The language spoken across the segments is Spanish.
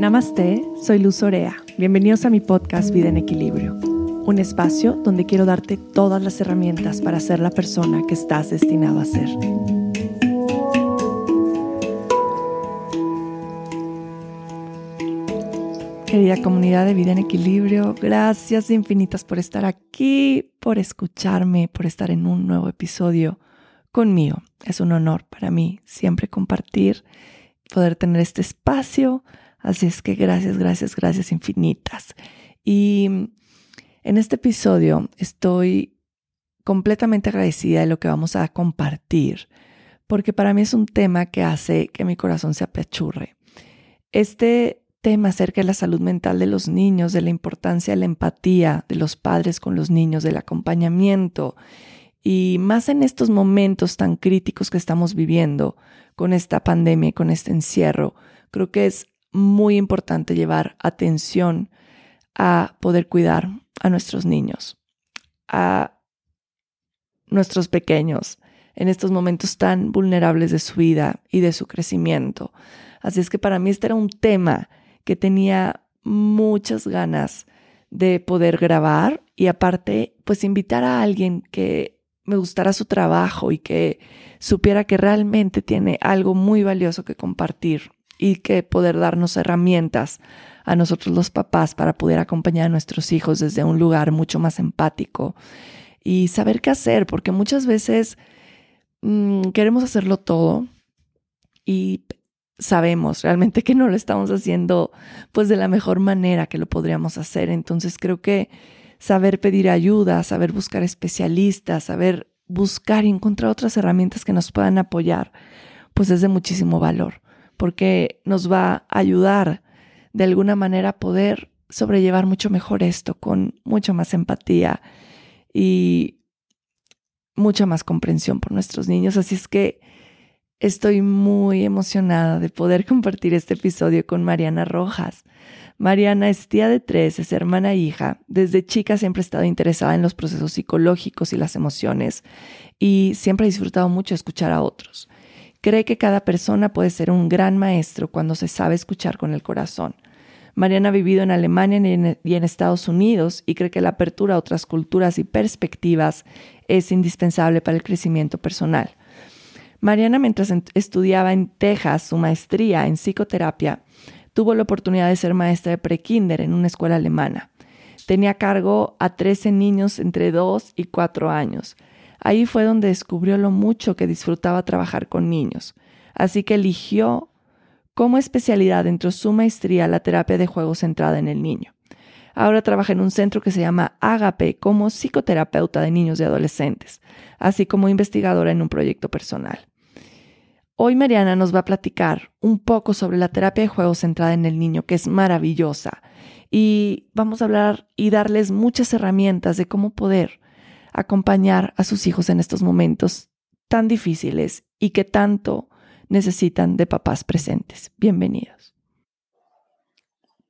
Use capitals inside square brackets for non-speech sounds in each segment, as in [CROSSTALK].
Namaste, soy Luz Orea. Bienvenidos a mi podcast Vida en Equilibrio, un espacio donde quiero darte todas las herramientas para ser la persona que estás destinado a ser. Querida comunidad de Vida en Equilibrio, gracias infinitas por estar aquí, por escucharme, por estar en un nuevo episodio conmigo. Es un honor para mí siempre compartir, poder tener este espacio. Así es que gracias, gracias, gracias infinitas. Y en este episodio estoy completamente agradecida de lo que vamos a compartir, porque para mí es un tema que hace que mi corazón se apachurre. Este tema acerca de la salud mental de los niños, de la importancia de la empatía de los padres con los niños, del acompañamiento y más en estos momentos tan críticos que estamos viviendo con esta pandemia y con este encierro, creo que es muy importante llevar atención a poder cuidar a nuestros niños, a nuestros pequeños en estos momentos tan vulnerables de su vida y de su crecimiento. Así es que para mí este era un tema que tenía muchas ganas de poder grabar y aparte pues invitar a alguien que me gustara su trabajo y que supiera que realmente tiene algo muy valioso que compartir y que poder darnos herramientas a nosotros los papás para poder acompañar a nuestros hijos desde un lugar mucho más empático y saber qué hacer, porque muchas veces mm, queremos hacerlo todo y sabemos realmente que no lo estamos haciendo pues de la mejor manera que lo podríamos hacer. Entonces creo que saber pedir ayuda, saber buscar especialistas, saber buscar y encontrar otras herramientas que nos puedan apoyar, pues es de muchísimo valor, porque nos va a ayudar de alguna manera a poder sobrellevar mucho mejor esto, con mucha más empatía y mucha más comprensión por nuestros niños. Así es que estoy muy emocionada de poder [LAUGHS] compartir este episodio con Mariana Rojas. Mariana es tía de tres, es hermana e hija. Desde chica siempre ha estado interesada en los procesos psicológicos y las emociones y siempre ha disfrutado mucho escuchar a otros. Cree que cada persona puede ser un gran maestro cuando se sabe escuchar con el corazón. Mariana ha vivido en Alemania y en Estados Unidos y cree que la apertura a otras culturas y perspectivas es indispensable para el crecimiento personal. Mariana, mientras estudiaba en Texas su maestría en psicoterapia, tuvo la oportunidad de ser maestra de prekinder en una escuela alemana. Tenía cargo a 13 niños entre 2 y 4 años. Ahí fue donde descubrió lo mucho que disfrutaba trabajar con niños. Así que eligió como especialidad dentro de su maestría la terapia de juego centrada en el niño. Ahora trabaja en un centro que se llama Agape como psicoterapeuta de niños y adolescentes, así como investigadora en un proyecto personal. Hoy Mariana nos va a platicar un poco sobre la terapia de juego centrada en el niño, que es maravillosa. Y vamos a hablar y darles muchas herramientas de cómo poder acompañar a sus hijos en estos momentos tan difíciles y que tanto necesitan de papás presentes. Bienvenidos.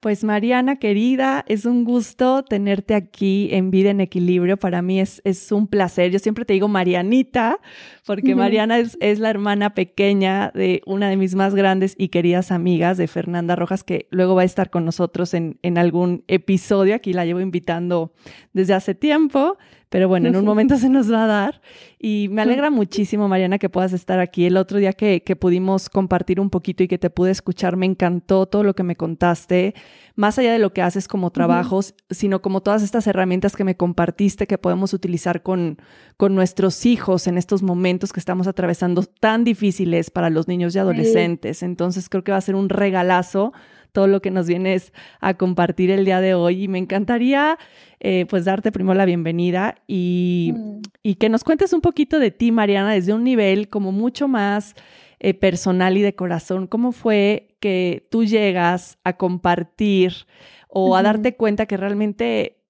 Pues Mariana, querida, es un gusto tenerte aquí en Vida en Equilibrio. Para mí es, es un placer. Yo siempre te digo Marianita, porque Mariana es, es, la hermana pequeña de una de mis más grandes y queridas amigas, de Fernanda Rojas, que luego va a estar con nosotros en, en algún episodio. Aquí la llevo invitando desde hace tiempo pero bueno, en un momento se nos va a dar. Y me alegra muchísimo, Mariana, que puedas estar aquí. El otro día que, que pudimos compartir un poquito y que te pude escuchar, me encantó todo lo que me contaste, más allá de lo que haces como trabajos, sino como todas estas herramientas que me compartiste que podemos utilizar con, con nuestros hijos en estos momentos que estamos atravesando tan difíciles para los niños y adolescentes. Entonces creo que va a ser un regalazo todo lo que nos vienes a compartir el día de hoy y me encantaría eh, pues darte primero la bienvenida y, mm. y, que nos cuentes un poquito de ti, Mariana, desde un nivel como mucho más eh, personal y de corazón. ¿Cómo fue que tú llegas a compartir o a darte cuenta que realmente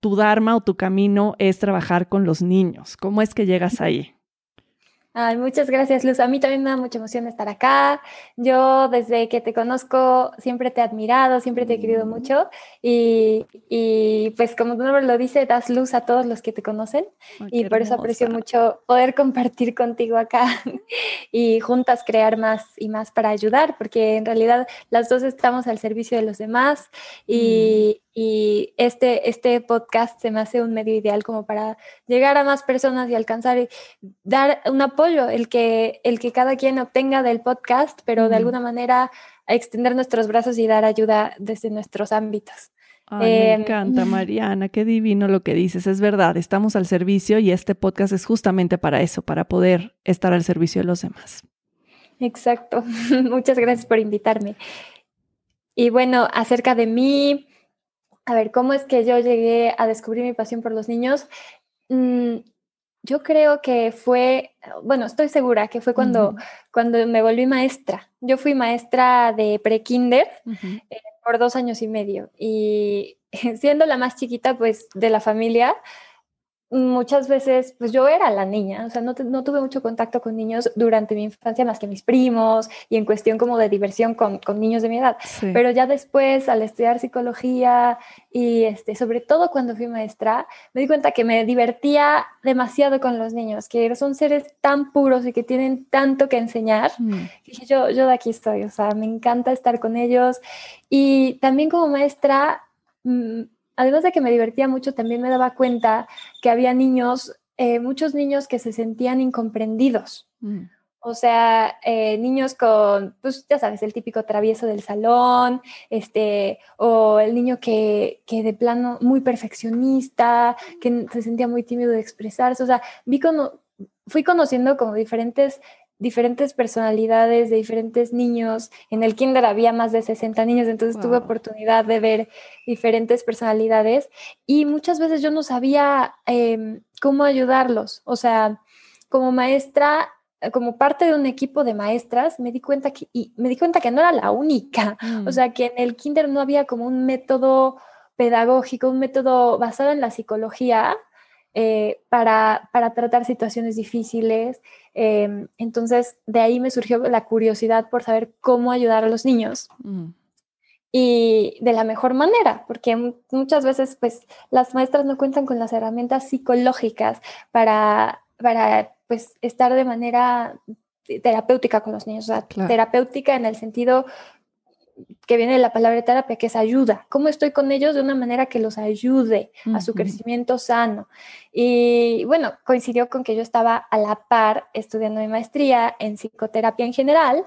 tu dharma o tu camino es trabajar con los niños? ¿Cómo es que llegas ahí? Ay, muchas gracias, Luz. A mí también me da mucha emoción estar acá. Yo desde que te conozco siempre te he admirado, siempre te he querido mm. mucho y, y pues como tu nombre lo dice, das luz a todos los que te conocen y por eso aprecio mucho poder compartir contigo acá [LAUGHS] y juntas crear más y más para ayudar, porque en realidad las dos estamos al servicio de los demás y, mm. Y este, este podcast se me hace un medio ideal como para llegar a más personas y alcanzar y dar un apoyo el que, el que cada quien obtenga del podcast, pero de alguna manera extender nuestros brazos y dar ayuda desde nuestros ámbitos. me em, encanta, [LAUGHS] Mariana, qué divino lo que dices. Es verdad, estamos al servicio y este podcast es justamente para eso, para poder estar al servicio de los demás. Exacto. [LAUGHS] Muchas gracias por invitarme. Y bueno, acerca de mí, a ver, ¿cómo es que yo llegué a descubrir mi pasión por los niños? Mm, yo creo que fue, bueno, estoy segura que fue cuando, cuando me volví maestra. Yo fui maestra de pre-kinder eh, por dos años y medio y [LAUGHS] siendo la más chiquita pues de la familia, muchas veces, pues yo era la niña, o sea, no, no, tuve mucho contacto con niños durante mi infancia más que mis primos y en cuestión como de diversión con, con niños de mi edad. Pero ya después, al estudiar psicología y este, sobre todo cuando fui maestra, me di cuenta que me divertía demasiado con los niños, que son seres tan puros y que tienen tanto que enseñar. Mm. dije, yo, yo de aquí estoy, o sea, me encanta estar con ellos. Y también como maestra... Además de que me divertía mucho, también me daba cuenta que había niños, eh, muchos niños que se sentían incomprendidos. Mm. O sea, eh, niños con, pues ya sabes, el típico travieso del salón, este, o el niño que, que de plano muy perfeccionista, que se sentía muy tímido de expresarse. O sea, vi fui conociendo como diferentes diferentes personalidades de diferentes niños. En el kinder había más de 60 niños, entonces tuve oportunidad de ver diferentes personalidades y muchas veces yo no sabía em, cómo ayudarlos. O sea, como maestra, como parte de un equipo de maestras, me di cuenta que, y me di cuenta que no era la única. O mm. sea, que en el kinder no había como un método pedagógico, un método basado en la psicología, eh, para, para, tratar situaciones difíciles. Em, entonces, de ahí me surgió la curiosidad por saber cómo ayudar a los niños. Mm. Y de la mejor manera, porque muchas veces pues las maestras no cuentan con las herramientas psicológicas para, para pues estar de manera terapéutica con los niños, o sea, terapéutica en el sentido que viene de la palabra terapia, que es ayuda. ¿Cómo estoy con ellos de una manera que los ayude a su crecimiento sano? Y bueno, coincidió con que yo estaba a la par estudiando mi maestría en psicoterapia en general,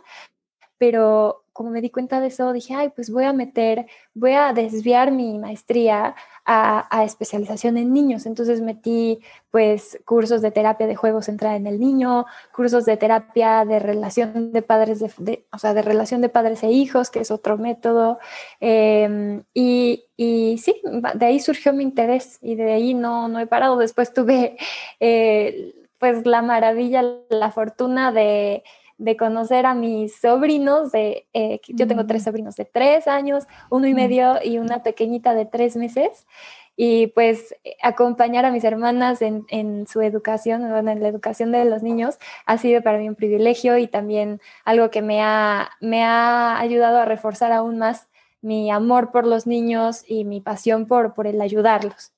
pero como me di cuenta de eso, dije, ay, pues voy a meter, voy a desviar mi maestría a, especialización en niños. Entonces metí pues cursos de terapia de juego centrada en el niño, cursos de terapia de relación de padres, de, o sea, de relación de padres e hijos, que es otro método. Em, y, y, sí, de ahí surgió mi interés y de ahí no, no he parado. Después tuve eh, pues la maravilla, la fortuna de de conocer a mis sobrinos, de, eh, yo tengo tres mm. sobrinos de tres años, uno y mm. medio y una pequeñita de tres meses. Y pues acompañar a mis hermanas en, su educación, en la educación de los niños, ha sido para mí un privilegio y también algo que me ha, me ha ayudado a reforzar aún más mi amor por los niños y mi pasión por, por el ayudarlos.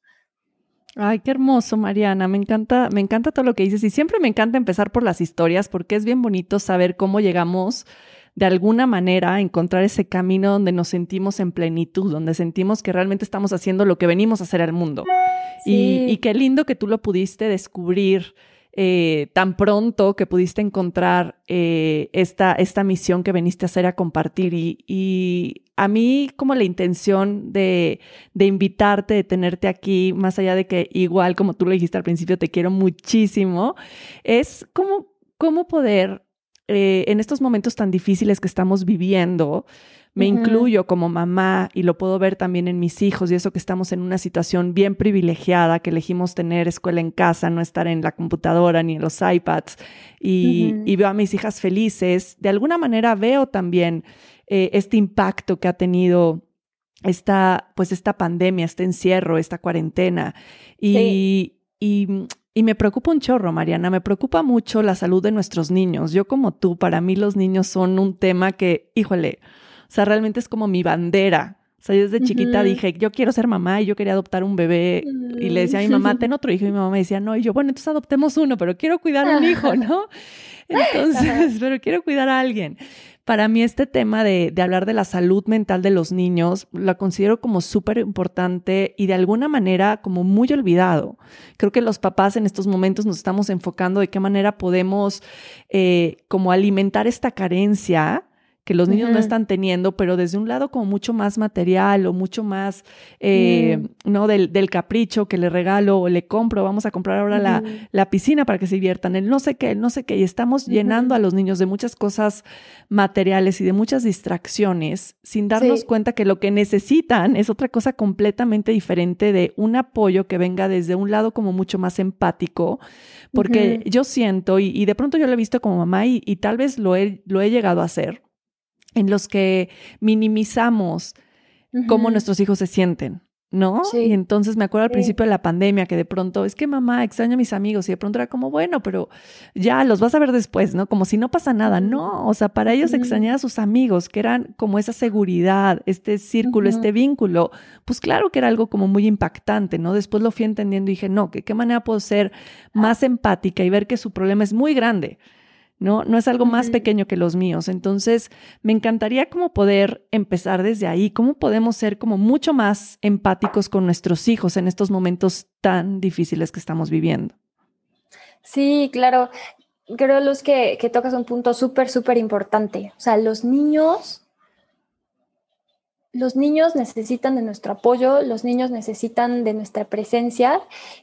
Ay, qué hermoso, Mariana. Me encanta, me encanta todo lo que dices y siempre me encanta empezar por las historias porque es bien bonito saber cómo llegamos de alguna manera a encontrar ese camino donde nos sentimos en plenitud, donde sentimos que realmente estamos haciendo lo que venimos a hacer al mundo. Y, y, qué lindo que tú lo pudiste descubrir eh, tan pronto que pudiste encontrar eh, esta, esta misión que veniste a hacer a compartir. Y, a mí como la intención de, de, invitarte, de tenerte aquí, más allá de que igual como tú lo dijiste al principio, te quiero muchísimo, es cómo, cómo poder eh, en estos momentos tan difíciles que estamos viviendo, me incluyo como mamá y lo puedo ver también en mis hijos y eso que estamos en una situación bien privilegiada, que elegimos tener escuela en casa, no estar en la computadora ni en los iPads y, veo a mis hijas felices. De alguna manera veo también eh, este impacto que ha tenido esta, pues esta pandemia, este encierro, esta cuarentena. Y, y Y me preocupa un chorro, Mariana, me preocupa mucho la salud de nuestros niños. Yo como tú, para mí los niños son un tema que, híjole, o sea, realmente es como mi bandera. O sea, yo desde chiquita dije, yo quiero ser mamá y yo quería adoptar un bebé. Y le decía a mi mamá, [LAUGHS] ten otro hijo. Y mi mamá me decía, no. Y yo, bueno, entonces adoptemos uno, pero quiero cuidar a un hijo, [LAUGHS] ¿no? Entonces, [LAUGHS] pero quiero cuidar a alguien. Para mí este tema de, hablar de la salud mental de los niños la considero como súper importante y de alguna manera como muy olvidado. Creo que los papás en estos momentos nos estamos enfocando de qué manera podemos eh, como alimentar esta carencia que los niños no están teniendo, pero desde un lado como mucho más material o mucho más, eh, ¿no? Del, del, capricho que le regalo o le compro, vamos a comprar ahora la, la, piscina para que se diviertan, el no sé qué, el no sé qué, y estamos llenando a los niños de muchas cosas materiales y de muchas distracciones sin darnos cuenta que lo que necesitan es otra cosa completamente diferente de un apoyo que venga desde un lado como mucho más empático, porque yo siento, y, de pronto yo lo he visto como mamá y, y tal vez lo he, lo he llegado a hacer, en los que minimizamos cómo nuestros hijos se sienten, ¿no? Y entonces me acuerdo al principio de la pandemia que de pronto, es que mamá extraña a mis amigos y de pronto era como, bueno, pero ya los vas a ver después, ¿no? Como si no pasa nada, no, o sea, para ellos extrañar a sus amigos, que eran como esa seguridad, este círculo, este vínculo, pues claro que era algo como muy impactante, ¿no? Después lo fui entendiendo y dije, no, que qué manera puedo ser más empática y ver que su problema es muy grande ¿no? No es algo más pequeño que los míos. Entonces, me encantaría como poder empezar desde ahí, cómo podemos ser como mucho más empáticos con nuestros hijos en estos momentos tan difíciles que estamos viviendo. Sí, claro. Creo, Luz, que, que tocas un punto súper, súper importante. O sea, los niños los niños necesitan de nuestro apoyo, los niños necesitan de nuestra presencia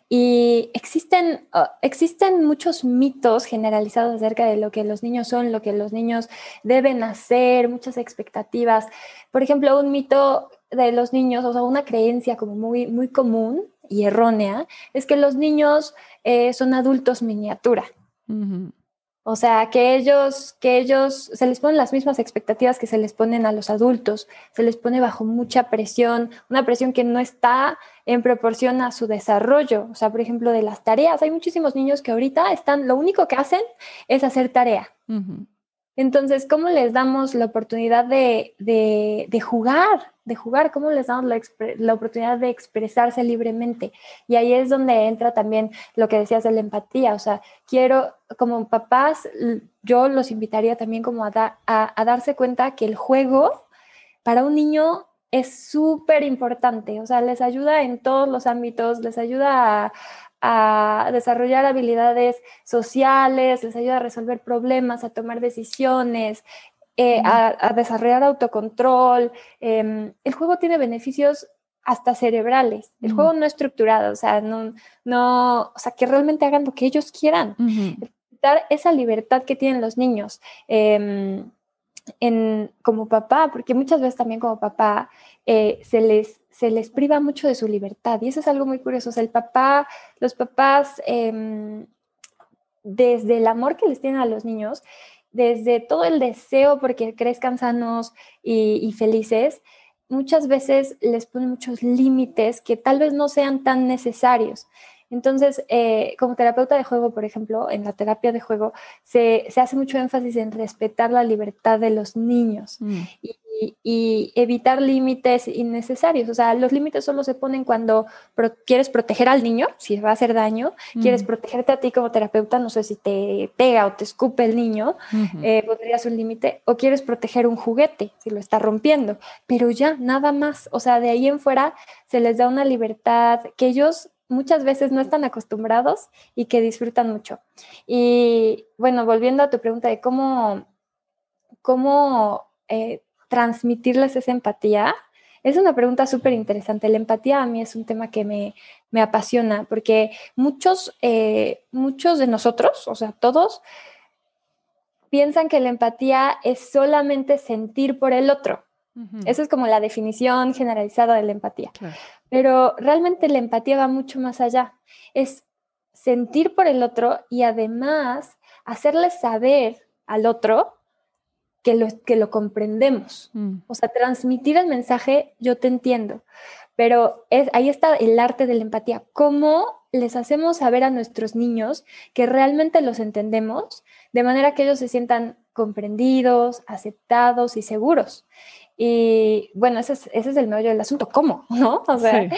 y existen, ah, existen muchos mitos generalizados acerca de lo que los niños son, lo que los niños deben hacer, muchas expectativas. Por ejemplo, un mito de los niños, o sea, una creencia como muy, muy común y errónea, es que los niños eh, son adultos miniatura. O sea, que ellos, que ellos se les ponen las mismas expectativas que se les ponen a los adultos, se les pone bajo mucha presión, una presión que no está en proporción a su desarrollo. O sea, por ejemplo, de las tareas, hay muchísimos niños que ahorita están, lo único que hacen es hacer tarea. Entonces, ¿cómo les damos la oportunidad de, de, jugar? De jugar, ¿cómo les damos la, la, oportunidad de expresarse libremente? Y ahí es donde entra también lo que decías de la empatía. O sea, quiero, como papás, yo los invitaría también como a, a, a darse cuenta que el juego para un niño es súper importante. O sea, les ayuda en todos los ámbitos, les ayuda a a desarrollar habilidades sociales, les ayuda a resolver problemas, a tomar decisiones, eh, a, desarrollar autocontrol. Em, el juego tiene beneficios hasta cerebrales. El juego no estructurado, o sea, no, no, o sea, que realmente hagan lo que ellos quieran. Dar esa libertad que tienen los niños. Em, en, como papá, porque muchas veces también como papá eh, se les se les priva mucho de su libertad. Y eso es algo muy curioso. El papá, los papás, em, desde el amor que les tienen a los niños, desde todo el deseo porque crezcan sanos y, felices, muchas veces les ponen muchos límites que tal vez no sean tan necesarios. Entonces, eh, como terapeuta de juego, por ejemplo, en la terapia de juego, se, hace mucho énfasis en respetar la libertad de los niños mm. y, evitar límites innecesarios. O sea, los límites solo se ponen cuando quieres proteger al niño, si va a hacer daño, quieres mm. protegerte a ti como terapeuta, no sé si te pega o te escupe el niño, eh, pondrías un límite, o quieres proteger un juguete, si lo está rompiendo, pero ya, nada más. O sea, de ahí en fuera se les da una libertad que ellos muchas veces no están acostumbrados y que disfrutan mucho. Y bueno, volviendo a tu pregunta de cómo, cómo eh, transmitirles esa empatía, es una pregunta súper interesante. La empatía a mí es un tema que me, apasiona porque muchos, eh, muchos de nosotros, o sea, todos, piensan que la empatía es solamente sentir por el otro. Esa es como la definición generalizada de la empatía. Pero realmente la empatía va mucho más allá. Es sentir por el otro y además hacerle saber al otro que lo, que lo comprendemos. Mm. O sea, transmitir el mensaje, yo te entiendo. Pero es, ahí está el arte de la empatía. ¿Cómo les hacemos saber a nuestros niños que realmente los entendemos, de manera que ellos se sientan comprendidos, aceptados y seguros. Y bueno, ese es, ese es el meollo del asunto, ¿cómo? [LAUGHS] ¿No? O sea,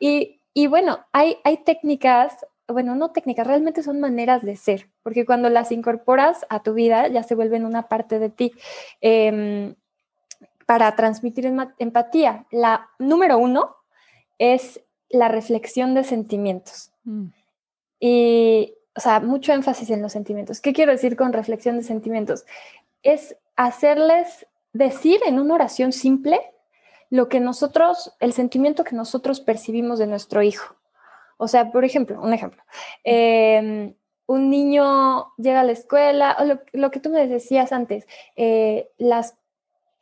y, y, bueno, hay, hay técnicas, bueno, no técnicas, realmente son maneras de ser, porque cuando las incorporas a tu vida ya se vuelven una parte de ti. Eh, para transmitir empatía, la número uno es la reflexión de sentimientos. Mm. Y, o sea, mucho énfasis en los sentimientos. ¿Qué quiero decir con reflexión de sentimientos? Es hacerles decir en una oración simple lo que nosotros, el sentimiento que nosotros percibimos de nuestro hijo. O sea, por ejemplo, un ejemplo. Em, un niño llega a la escuela, o lo, que tú me decías antes, eh, las,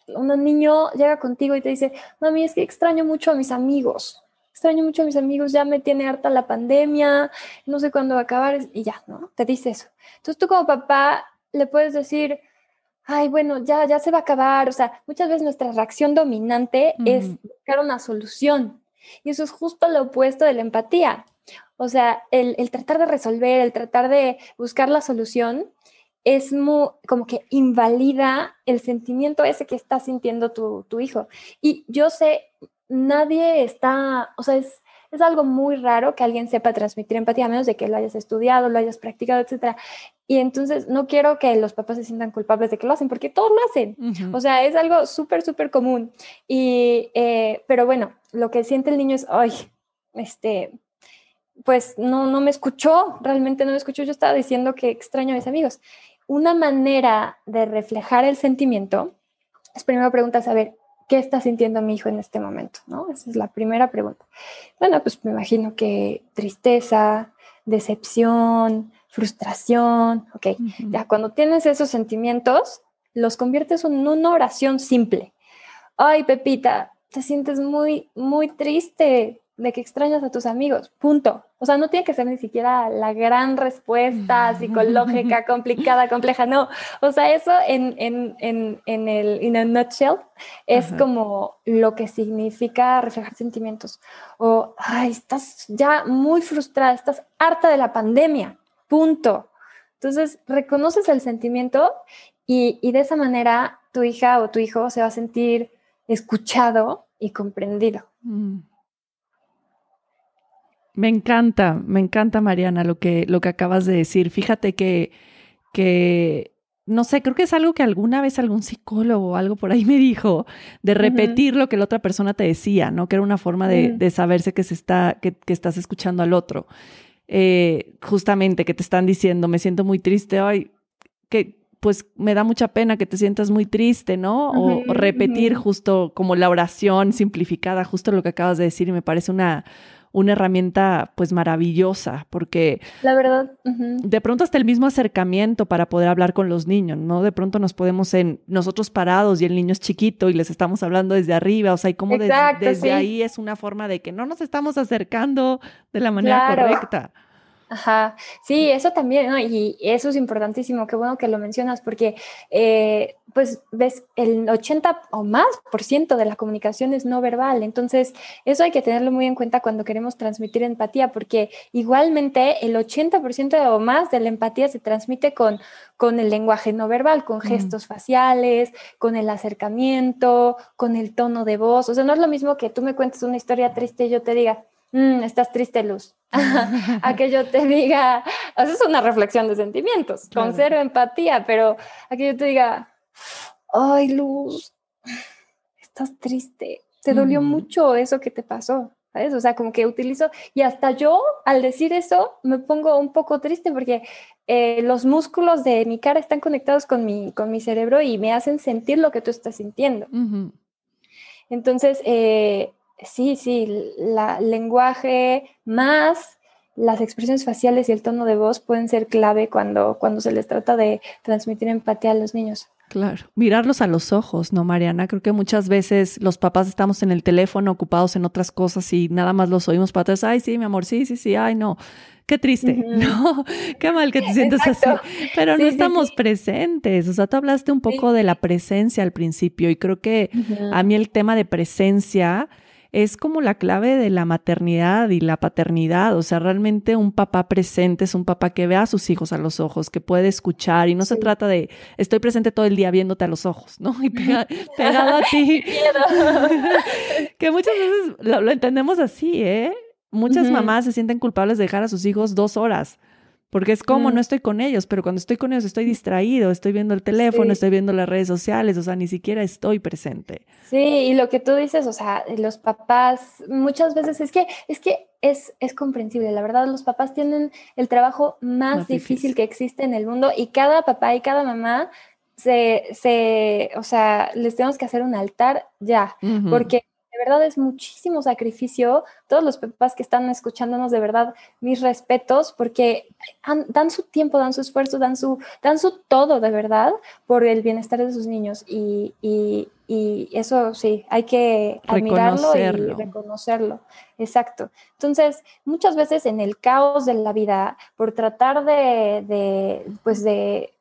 un niño llega contigo y te dice, mami, es que extraño mucho a mis amigos extraño mucho a mis amigos, ya me tiene harta la pandemia, no sé cuándo va a acabar, y ya, ¿no? Te dice eso. Entonces tú como papá le puedes decir, ay, bueno, ya, ya se va a acabar. O sea, muchas veces nuestra reacción dominante es buscar una solución. Y eso es justo lo opuesto de la empatía. O sea, el, el tratar de resolver, el tratar de buscar la solución, es muy, como que invalida el sentimiento ese que está sintiendo tu, tu hijo. Y yo sé, nadie está, o sea, es, es algo muy raro que alguien sepa transmitir empatía, a menos de que lo hayas estudiado, lo hayas practicado, etc. Y entonces no quiero que los papás se sientan culpables de que lo hacen, porque todos lo hacen. O sea, es algo súper, súper común. Y, eh, pero bueno, lo que siente el niño es, ay, este, pues no, no me escuchó, realmente no me escuchó. Yo estaba diciendo que extraño a mis amigos. Una manera de reflejar el sentimiento es primero preguntas, a ver, ¿qué está sintiendo mi hijo en este momento? ¿no? Esa es la primera pregunta. Bueno, pues me imagino que tristeza, decepción, frustración, ok. Ya cuando tienes esos sentimientos, los conviertes en una oración simple. Ay, Pepita, te sientes muy, muy triste de que extrañas a tus amigos, punto. O sea, no tiene que ser ni siquiera la gran respuesta psicológica, [LAUGHS] complicada, compleja, no. O sea, eso en, en, en, en el in a nutshell es como lo que significa reflejar sentimientos. O, ay, estás ya muy frustrada, estás harta de la pandemia, punto. Entonces, reconoces el sentimiento y, y de esa manera tu hija o tu hijo se va a sentir escuchado y comprendido. Mm. Me encanta, me encanta, Mariana, lo que, lo que acabas de decir. Fíjate que, que, no sé, creo que es algo que alguna vez algún psicólogo o algo por ahí [LAUGHS] me dijo, de repetir lo que la otra persona te decía, ¿no? Que era una forma de, de saberse que, se está, que, que, estás escuchando al otro. Eh, justamente que te están diciendo, me siento muy triste, ay, que pues me da mucha pena que te sientas muy triste, ¿no? o, repetir justo como la oración simplificada, justo lo que acabas de decir, y me parece una una herramienta pues maravillosa, porque la verdad, de pronto hasta el mismo acercamiento para poder hablar con los niños, ¿no? De pronto nos podemos en nosotros parados y el niño es chiquito y les estamos hablando desde arriba, o sea, y como desde ahí es una forma de que no nos estamos acercando de la manera correcta. Ajá, sí, eso también, ¿no? Y eso es importantísimo, qué bueno que lo mencionas, porque eh, pues ves, el 80 o más por ciento de la comunicación es no verbal, entonces eso hay que tenerlo muy en cuenta cuando queremos transmitir empatía, porque igualmente el 80% o más de la empatía se transmite con, con el lenguaje no verbal, con gestos faciales, con el acercamiento, con el tono de voz, o sea, no es lo mismo que tú me cuentes una historia triste y yo te diga, Mm, estás triste, Luz. [LAUGHS] a que yo te diga, es una reflexión de sentimientos, con cero empatía, pero a que yo te diga, ay, Luz, estás triste, te dolió mucho eso que te pasó. ¿sabes? O sea, como que utilizo, y hasta yo al decir eso me pongo un poco triste porque eh, los músculos de mi cara están conectados con mi, con mi cerebro y me hacen sentir lo que tú estás sintiendo. Entonces, eh, Sí, sí, el lenguaje más las expresiones faciales y el tono de voz pueden ser clave cuando, cuando se les trata de transmitir empatía a los niños. Claro, mirarlos a los ojos, ¿no, Mariana? Creo que muchas veces los papás estamos en el teléfono ocupados en otras cosas y nada más los oímos para atrás, ay, sí, mi amor, sí, sí, sí, ay, no, qué triste, [LAUGHS] no, qué mal que te sientes así, pero no estamos presentes, o sea, tú hablaste un poco de la presencia al principio y creo que a mí el tema de presencia es como la clave de la maternidad y la paternidad. O sea, realmente un papá presente es un papá que ve a sus hijos a los ojos, que puede escuchar y no se trata de estoy presente todo el día viéndote a los ojos, ¿no? [LAUGHS] Y [LAUGHS] pegado a ti. [LAUGHS] que muchas veces lo, entendemos así, ¿eh? Muchas mamás se sienten culpables de dejar a sus hijos dos horas porque es como, no estoy con ellos, pero cuando estoy con ellos estoy distraído, estoy viendo el teléfono, estoy viendo las redes sociales, o sea, ni siquiera estoy presente. Sí, y lo que tú dices, o sea, los papás, muchas veces es que, es que es, es comprensible, la verdad, los papás tienen el trabajo más, difícil. que existe en el mundo y cada papá y cada mamá se, se, o sea, les tenemos que hacer un altar ya, porque de verdad es muchísimo sacrificio. Todos los papás que están escuchándonos, de verdad, mis respetos, porque dan su tiempo, dan su esfuerzo, dan su, dan su todo, de verdad, por el bienestar de sus niños. Y, y, y eso sí, hay que admirarlo y reconocerlo. Exacto. Entonces, muchas veces en el caos de la vida, por tratar de, de pues de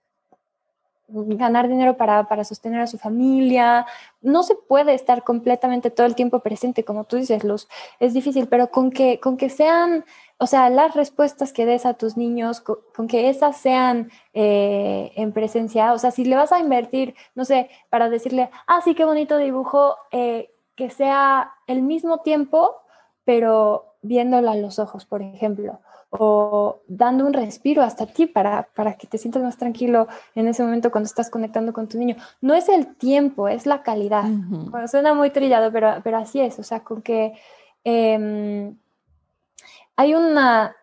ganar dinero para, para, sostener a su familia. No se puede estar completamente todo el tiempo presente, como tú dices, Luz. Es difícil, pero con que, con que sean, o sea, las respuestas que des a tus niños, con, que esas sean eh, en presencia, o sea, si le vas a invertir, no sé, para decirle, ah, sí, qué bonito dibujo, eh, que sea el mismo tiempo, pero viéndolo a los ojos, por ejemplo o dando un respiro hasta ti para, para que te sientas más tranquilo en ese momento cuando estás conectando con tu niño. No es el tiempo, es la calidad. suena muy trillado, pero, pero así es, o sea, con que em, hay una,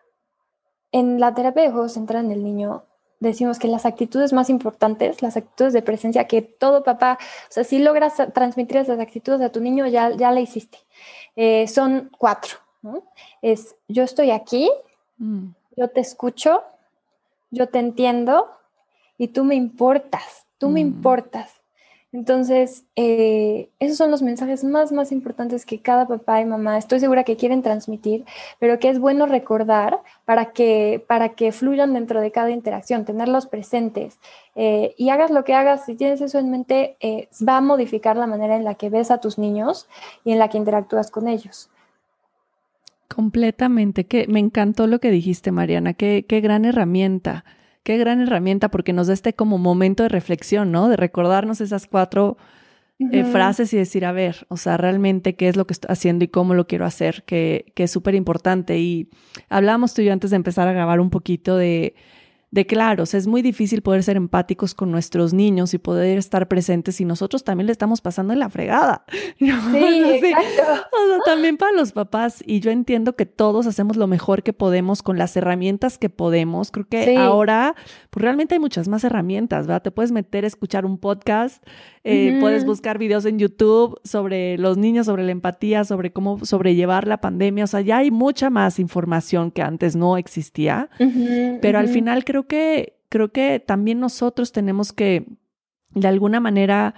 en la terapia de juego central en el niño, decimos que las actitudes más importantes, las actitudes de presencia que todo papá, o sea, si logras transmitir esas actitudes a tu niño, ya, ya la hiciste. Eh, son cuatro. Es yo estoy aquí, Mm. Yo te escucho, yo te entiendo y tú me importas, tú me mm. importas. Entonces, eh, esos son los mensajes más, más importantes que cada papá y mamá estoy segura que quieren transmitir, pero que es bueno recordar para que, para que fluyan dentro de cada interacción, tenerlos presentes. Eh, y hagas lo que hagas, si tienes eso en mente, eh, va a modificar la manera en la que ves a tus niños y en la que interactúas con ellos. Completamente, que me encantó lo que dijiste, Mariana, qué, qué gran herramienta, qué gran herramienta, porque nos da este como momento de reflexión, ¿no? De recordarnos esas cuatro eh, frases y decir, a ver, o sea, realmente qué es lo que estoy haciendo y cómo lo quiero hacer, que, que es súper importante. Y hablábamos tú y yo antes de empezar a grabar un poquito de de claros. Es muy difícil poder ser empáticos con nuestros niños y poder estar presentes si nosotros también le estamos pasando en la fregada. [LAUGHS] Sí, exacto. O sea, también para los papás. Y yo entiendo que todos hacemos lo mejor que podemos con las herramientas que podemos. Creo que ahora, pues realmente hay muchas más herramientas, ¿verdad? Te puedes meter a escuchar un podcast, eh, puedes buscar videos en YouTube sobre los niños, sobre la empatía, sobre cómo sobrellevar la pandemia. O sea, ya hay mucha más información que antes no existía. pero al final creo que, creo que también nosotros tenemos que, de alguna manera,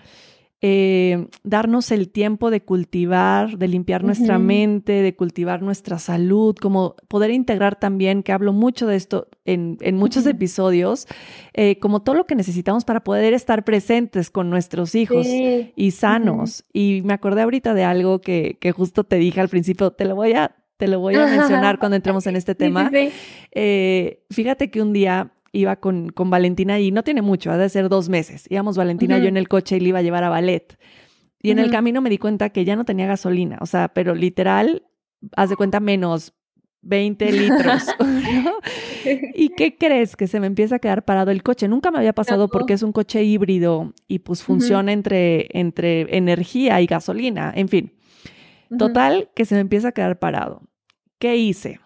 eh, darnos el tiempo de cultivar, de limpiar nuestra mente, de cultivar nuestra salud, como poder integrar también, que hablo mucho de esto en, muchos episodios, eh, como todo lo que necesitamos para poder estar presentes con nuestros hijos y sanos. Y me acordé ahorita de algo que, que justo te dije al principio, te lo voy a te lo voy a [LAUGHS] mencionar cuando entremos en este tema. Eh, fíjate que un día iba con, con Valentina y no tiene mucho, ha de ser dos meses. Íbamos Valentina y yo en el coche y le iba a llevar a ballet. Y en el camino me di cuenta que ya no tenía gasolina, o sea, pero literal, haz de cuenta menos 20 litros. [LAUGHS] [LAUGHS] ¿Y qué crees? Que se me empieza a quedar parado el coche. Nunca me había pasado porque es un coche híbrido y pues funciona entre, entre energía y gasolina, en fin. Total, que se me empieza a quedar parado. ¿Qué hice?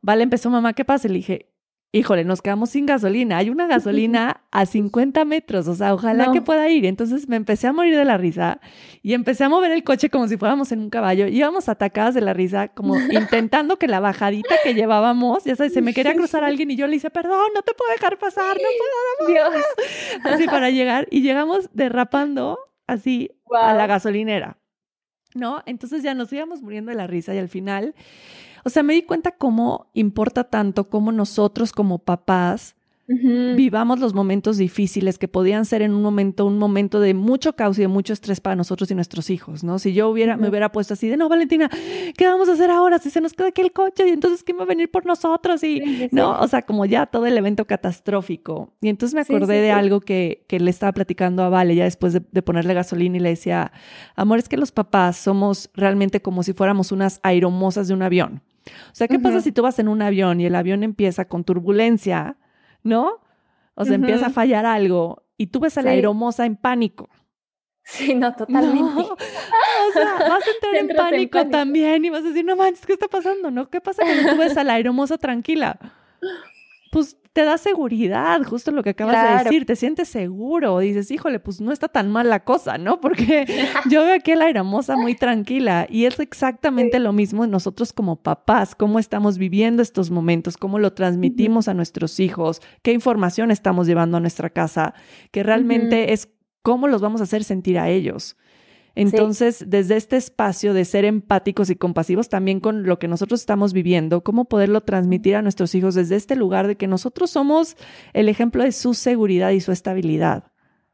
Vale, empezó mamá, ¿qué pasa? Le dije, híjole, nos quedamos sin gasolina. Hay una gasolina [LAUGHS] a 50 metros, o sea, ojalá que pueda ir. Entonces me empecé a morir de la risa y empecé a mover el coche como si fuéramos en un caballo. Íbamos atacadas de la risa, como [LAUGHS] intentando que la bajadita que llevábamos, ya sabes, se me quería cruzar alguien y yo le hice, perdón, no te puedo dejar pasar, no puedo. Dios. [LAUGHS] Así para llegar y llegamos derrapando así a la gasolinera. ¿No? Entonces ya nos íbamos muriendo de la risa y al final o sea, me di cuenta cómo importa tanto cómo nosotros como papás Vivamos los momentos difíciles que podían ser en un momento, un momento de mucho caos y de mucho estrés para nosotros y nuestros hijos, ¿no? Si yo hubiera, me hubiera puesto así de, no, Valentina, ¿qué vamos a hacer ahora? Si se nos queda aquí el coche y entonces, ¿quién va a venir por nosotros? Y, no, o sea, como ya todo el evento catastrófico. Y entonces me acordé de algo que, que, le estaba platicando a Vale ya después de, de ponerle gasolina y le decía, amor, es que los papás somos realmente como si fuéramos unas aeromosas de un avión. O sea, ¿qué pasa si tú vas en un avión y el avión empieza con turbulencia? ¿no? O sea, empieza a fallar algo y tú ves a la aeromoza en pánico. Sí, [LAUGHS] no, totalmente. O sea, vas a [LAUGHS] entrar en pánico, también y vas a decir, no manches, ¿qué está pasando? ¿No? ¿Qué pasa cuando tú ves a la aeromoza tranquila? Pues te da seguridad, justo lo que acabas de decir, te sientes seguro, dices, híjole, pues no está tan mal la cosa, ¿no? [LAUGHS] Porque yo veo aquí a la hermosa muy tranquila y es exactamente lo mismo nosotros como papás, cómo estamos viviendo estos momentos, cómo lo transmitimos a nuestros hijos, qué información estamos llevando a nuestra casa, que realmente es cómo los vamos a hacer sentir a ellos. Entonces, desde este espacio de ser empáticos y compasivos también con lo que nosotros estamos viviendo, cómo poderlo transmitir a nuestros hijos desde este lugar de que nosotros somos el ejemplo de su seguridad y su estabilidad.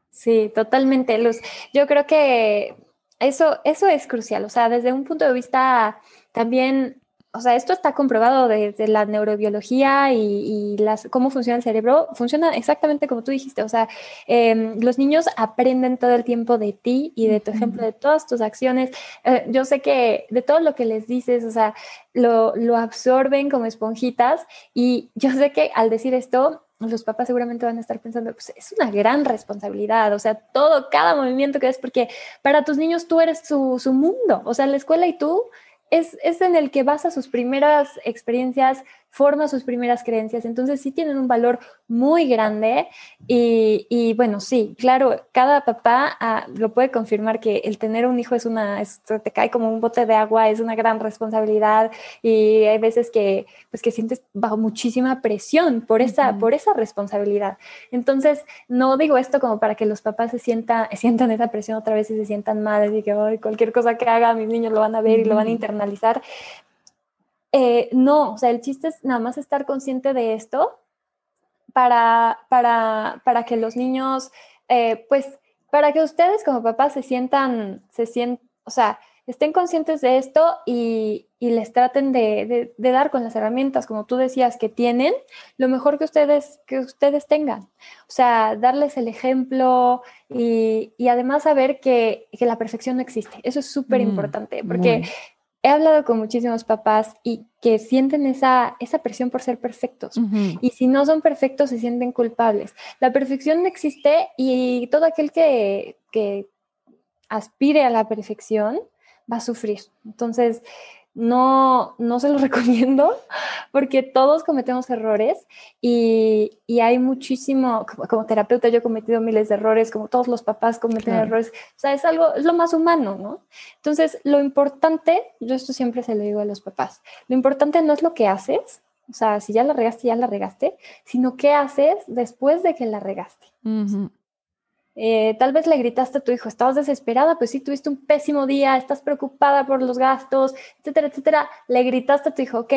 Sí, totalmente, Luz. Yo creo que eso, eso es crucial. O sea, desde un punto de vista también o sea, esto está comprobado desde la neurobiología y, las, cómo funciona el cerebro. Funciona exactamente como tú dijiste. O sea, em, los niños aprenden todo el tiempo de ti y de tu ejemplo, de todas tus acciones. Eh, yo sé que de todo lo que les dices, o sea, lo, lo absorben como esponjitas. Y yo sé que al decir esto, los papás seguramente van a estar pensando, pues es una gran responsabilidad, o sea, todo, cada movimiento que es, porque para tus niños tú eres su, su mundo, o sea, la escuela y tú es, es, en el que basa sus primeras experiencias, forma sus primeras creencias. Entonces sí tienen un valor muy grande y, bueno, sí, claro, cada papá ah, lo puede confirmar que el tener un hijo es una, te cae como un bote de agua, es una gran responsabilidad y hay veces que, pues, que sientes bajo muchísima presión por esa, por esa responsabilidad. Entonces, no digo esto como para que los papás se sientan, [LAUGHS] sientan esa presión otra vez y se sientan mal y que cualquier cosa que haga mis niños lo van a ver y lo van a internalizar, eh, no, o sea, el chiste es nada más estar consciente de esto para, para, para que los niños, eh, pues, para que ustedes como papás se sientan, se sientan, o sea, estén conscientes de esto y, y les traten de, de, dar con las herramientas, como tú decías, que tienen, lo mejor que ustedes, que ustedes tengan. O sea, darles el ejemplo y, y además saber que, que, la perfección no existe. Eso es súper importante, mm, porque he hablado con muchísimos papás y que sienten esa, esa presión por ser perfectos. Y si no son perfectos, se sienten culpables. La perfección no existe y todo aquel que, que aspire a la perfección va a sufrir. Entonces, no, no se lo [LAUGHS] recomiendo porque todos cometemos errores y, y hay muchísimo, como, terapeuta yo he cometido miles de errores, como todos los papás cometen errores, o sea, es algo, es lo más humano, ¿no? Entonces, lo importante, yo esto siempre se lo digo a los papás, lo importante no es lo que haces, o sea, si ya la regaste, ya la regaste, sino qué haces después de que la regaste. Eh, tal vez le gritaste a tu hijo, estabas desesperada, pues sí, tuviste un pésimo día, estás preocupada por los gastos, etcétera, etcétera. Le gritaste a tu hijo, ok,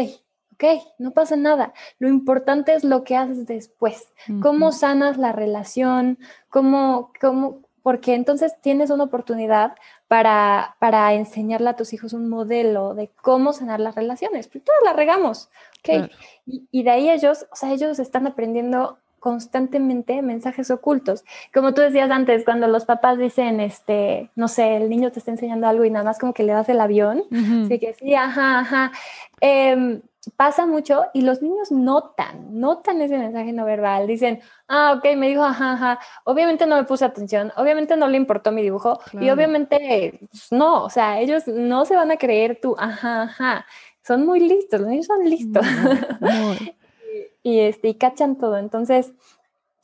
ok, no pasa nada. Lo importante es lo que haces después, cómo sanas la relación, cómo, cómo, porque entonces tienes una oportunidad para, para enseñarle a tus hijos un modelo de cómo sanar las relaciones, porque todas las regamos, ok. Y, y de ahí ellos, o sea, ellos están aprendiendo constantemente mensajes ocultos. Como tú decías antes, cuando los papás dicen, este, no sé, el niño te está enseñando algo y nada más como que le das el avión, así que sí, ajá, ajá. Em, pasa mucho y los niños notan, notan ese mensaje no verbal. Dicen, ah, ok, me dijo, ajá, ajá. Obviamente no me puse atención, obviamente no le importó mi dibujo y obviamente pues, no, o sea, ellos no se van a creer tú, ajá, ajá. Son muy listos, los niños son listos. [LAUGHS] y, este, y cachan todo. Entonces,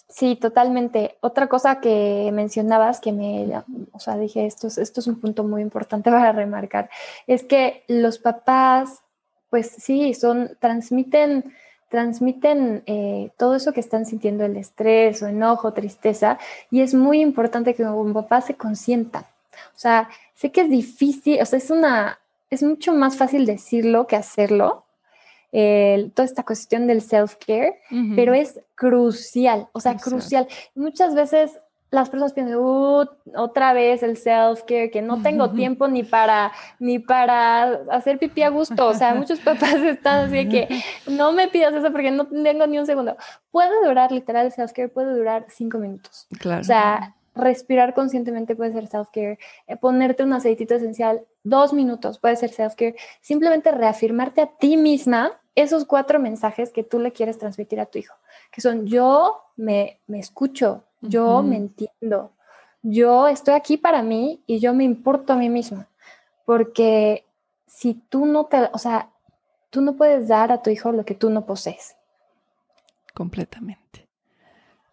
sí, totalmente. Otra cosa que mencionabas que me, o sea, dije, esto es, esto es un punto muy importante [LAUGHS] para remarcar, es que los papás, pues sí, son, transmiten transmiten eh, todo eso que están sintiendo, el estrés o enojo, tristeza, y es muy importante que un papá se consienta. O sea, sé que es difícil, o sea, es una, es mucho más fácil decirlo que hacerlo, toda esta cuestión del self-care, pero es crucial, o sea, crucial. Muchas veces las personas piensan, uh, otra vez el self-care, que no tengo tiempo ni para, ni para hacer pipí a gusto. O sea, muchos papás [LAUGHS] están así que no me pidas eso porque no tengo ni un segundo. Puede durar, literal, el self-care puede durar cinco minutos. Claro. O sea, respirar conscientemente puede ser self-care, eh, ponerte un aceitito esencial, dos minutos puede ser self-care, simplemente reafirmarte a ti misma esos cuatro mensajes que tú le quieres transmitir a tu hijo, que son yo me, me escucho, yo me entiendo, yo estoy aquí para mí y yo me importo a mí misma, porque si tú no te, o sea, tú no puedes dar a tu hijo lo que tú no posees. Completamente.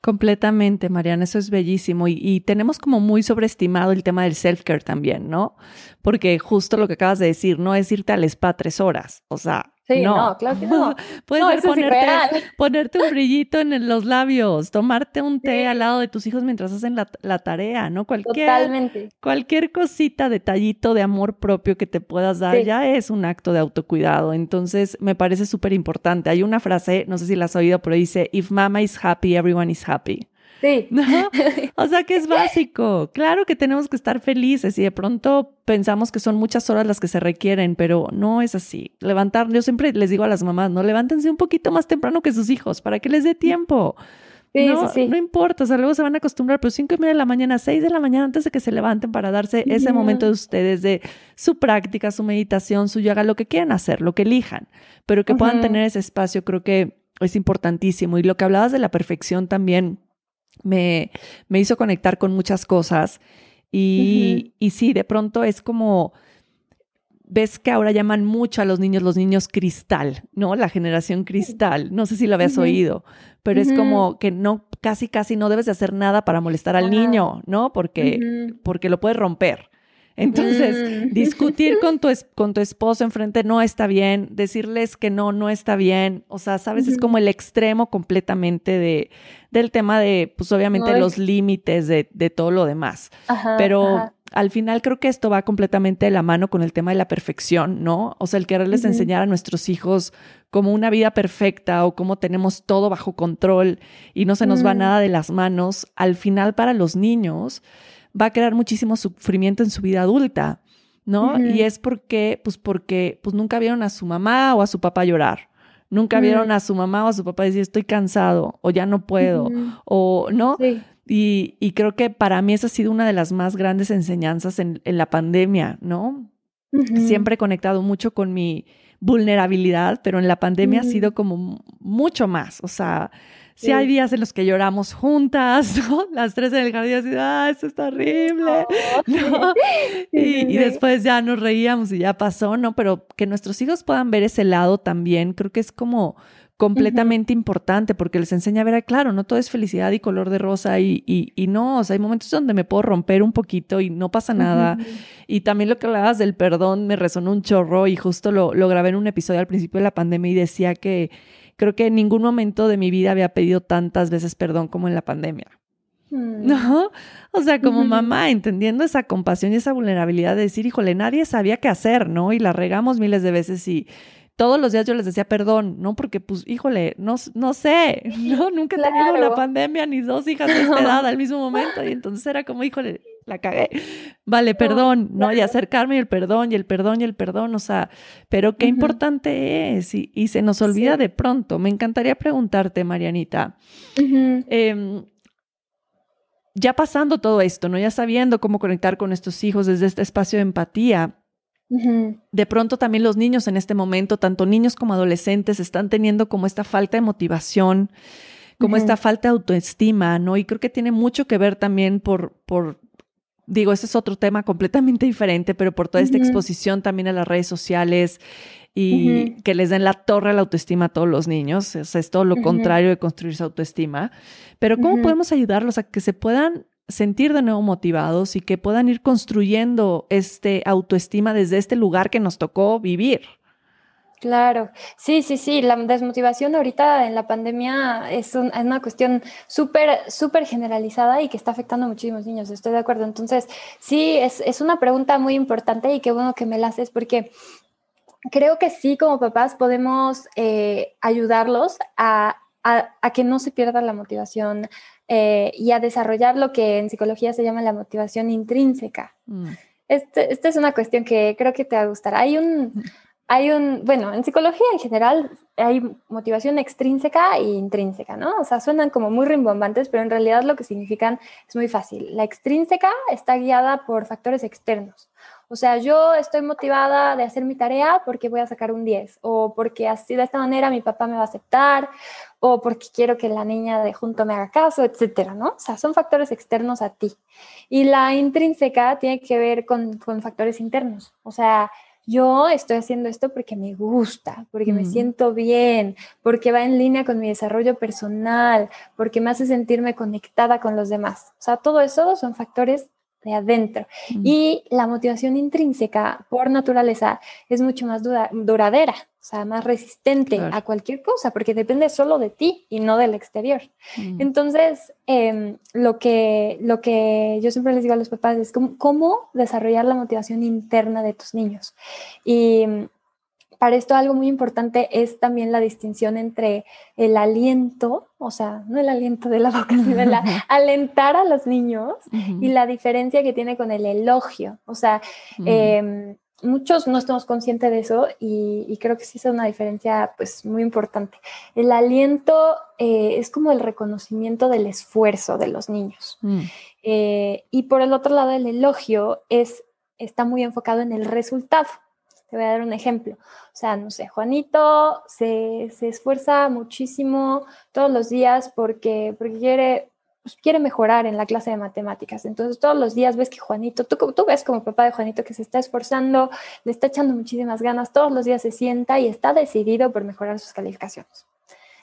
Completamente, Mariana, eso es bellísimo. Y, tenemos como muy sobreestimado el tema del self-care también, ¿no? Porque justo lo que acabas de decir, no es irte al spa tres horas. O sea, Sí, no, claro que no. [LAUGHS] Puedes [LAUGHS] ponerte, un brillito en los labios, tomarte un té al lado de tus hijos mientras hacen la, tarea, ¿no? Cualquier, Totalmente. Cualquier cosita, detallito de amor propio que te puedas dar ya es un acto de autocuidado. Entonces, me parece súper importante. Hay una frase, no sé si la has oído, pero dice, if mama is happy, everyone is happy. Sí. [LAUGHS] [LAUGHS] O sea que es básico. Claro que tenemos que estar felices y de pronto pensamos que son muchas horas las que se requieren, pero no es así. Levantar, yo siempre les digo a las mamás, no levántense un poquito más temprano que sus hijos para que les dé tiempo. Sí, no, sí, no importa, o sea, luego se van a acostumbrar, pero cinco y media de la mañana, seis de la mañana, antes de que se levanten para darse ese momento de ustedes, de su práctica, su meditación, su yoga, lo que quieran hacer, lo que elijan, pero que puedan tener ese espacio, creo que es importantísimo. Y lo que hablabas de la perfección también, me, me hizo conectar con muchas cosas. Y, y sí, de pronto es como, ves que ahora llaman mucho a los niños los niños cristal, ¿no? La generación cristal. No sé si lo habías oído, pero es como que no, casi, casi no debes de hacer nada para molestar al niño, ¿no? Porque, porque lo puedes romper. Entonces, mm. discutir [LAUGHS] con tu, con tu esposo enfrente no está bien, decirles que no, no está bien. O sea, sabes, es como el extremo completamente de, del tema de, pues obviamente los límites de, todo lo demás. Pero al final creo que esto va completamente de la mano con el tema de la perfección, ¿no? O sea, el quererles enseñar a nuestros hijos como una vida perfecta o cómo tenemos todo bajo control y no se nos va mm. nada de las manos, al final para los niños va a crear muchísimo sufrimiento en su vida adulta, ¿no? Y es porque, pues porque, pues nunca vieron a su mamá o a su papá llorar. Nunca vieron a su mamá o a su papá decir estoy cansado o ya no puedo o no. Y, y, creo que para mí esa ha sido una de las más grandes enseñanzas en, en la pandemia, ¿no? Siempre he conectado mucho con mi vulnerabilidad, pero en la pandemia ha sido como mucho más. O sea, Sí, hay días en los que lloramos juntas, [LAUGHS] ¿no? Las tres en el jardín así, ah, esto está horrible, [LAUGHS] ¿no? Y, y, después ya nos reíamos y ya pasó, ¿no? Pero que nuestros hijos puedan ver ese lado también, creo que es como completamente importante porque les enseña a ver, claro, no todo es felicidad y color de rosa y, y, y, no, o sea, hay momentos donde me puedo romper un poquito y no pasa nada. Y también lo que hablabas del perdón me resonó un chorro y justo lo, lo grabé en un episodio al principio de la pandemia y decía que creo que en ningún momento de mi vida había pedido tantas veces perdón como en la pandemia. Mm. ¿No? O sea, como mamá, entendiendo esa compasión y esa vulnerabilidad de decir, híjole, nadie sabía qué hacer, ¿no? Y la regamos miles de veces y todos los días yo les decía perdón, ¿no? Porque, pues, híjole, no, no sé, [LAUGHS] ¿no? Nunca he tenido una pandemia ni dos hijas de esta [LAUGHS] edad al mismo momento. Y entonces era como, híjole, la cagué. Vale, perdón, ¿no? Y acercarme y el perdón y el perdón y el perdón, o sea, pero qué importante es y, se nos olvida de pronto. Me encantaría preguntarte, Marianita. Em, ya pasando todo esto, ¿no? Ya sabiendo cómo conectar con estos hijos desde este espacio de empatía, de pronto también los niños en este momento, tanto niños como adolescentes, están teniendo como esta falta de motivación, como esta falta de autoestima, ¿no? Y creo que tiene mucho que ver también por, por digo, ese es otro tema completamente [LAUGHS] diferente, pero por toda esta exposición también a las redes sociales y que les den la torre a la autoestima a todos los niños, o sea, es todo lo contrario de construir su autoestima. Pero ¿cómo podemos ayudarlos a que se puedan sentir de nuevo motivados y que puedan ir construyendo este autoestima desde este lugar que nos tocó vivir. Claro, sí, sí, sí, la desmotivación ahorita en la pandemia es, una cuestión súper, súper generalizada y que está afectando a muchísimos niños, estoy de acuerdo. Entonces, sí, es, es una pregunta muy importante y qué bueno que me la haces porque creo que sí, como papás podemos eh, ayudarlos a, que no se pierda la motivación eh, y a desarrollar lo que en psicología se llama la motivación intrínseca. Mm. Este, esta es una cuestión que creo que te va a gustar. Hay un, mm hay un, bueno, en psicología en general hay motivación extrínseca e intrínseca, ¿no? O sea, suenan como muy rimbombantes, pero en realidad lo que significan es muy fácil. La extrínseca está guiada por factores externos. O sea, yo estoy motivada de hacer mi tarea porque voy a sacar un 10, o porque así de esta manera mi papá me va a aceptar, o porque quiero que la niña de junto me haga caso, etcétera, ¿no? O sea, son factores externos a ti. Y la intrínseca tiene que ver con, con factores internos. O sea, yo estoy haciendo esto porque me gusta, porque me siento bien, porque va en línea con mi desarrollo personal, porque me hace sentirme conectada con los demás. O sea, todo eso son factores de adentro. Y la motivación intrínseca, por naturaleza, es mucho más duradera, sea, más resistente a cualquier cosa, porque depende solo de ti y no del exterior. Entonces, em, lo, que, lo que yo siempre les digo a los papás es cómo, cómo desarrollar la motivación interna de tus niños. Y para esto algo muy importante es también la distinción entre el aliento, o sea, no el aliento de la boca, sino el [LAUGHS] alentar a los niños y la diferencia que tiene con el elogio. O sea, em, muchos no estamos conscientes de eso y, creo que sí es una diferencia pues muy importante. El aliento eh, es como el reconocimiento del esfuerzo de los niños. Mm. Eh, y por el otro lado, el elogio es, está muy enfocado en el resultado. Te voy a dar un ejemplo. O sea, no sé, Juanito se, esfuerza muchísimo todos los días porque, porque quiere, pues, quiere mejorar en la clase de matemáticas. Entonces, todos los días ves que Juanito, tú, tú ves como papá de Juanito que se está esforzando, le está echando muchísimas ganas, todos los días se sienta y está decidido por mejorar sus calificaciones.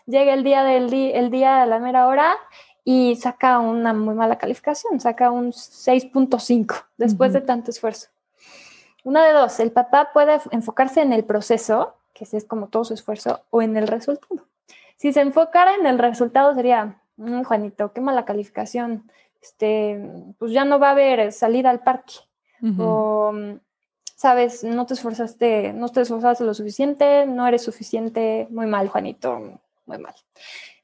Llega el día del el día de la mera hora y saca una muy mala calificación, saca un 6.5 después de tanto esfuerzo. Una de dos, el papá puede enfocarse en el proceso, que es como todo su esfuerzo, o en el resultado. Si se enfocara en el resultado sería, mm, Juanito, qué mala calificación, este, pues ya no va a haber salida al parque. O, mm, sabes, no te esforzaste, no te esforzaste lo suficiente, no eres suficiente, muy mal, Juanito, muy mal.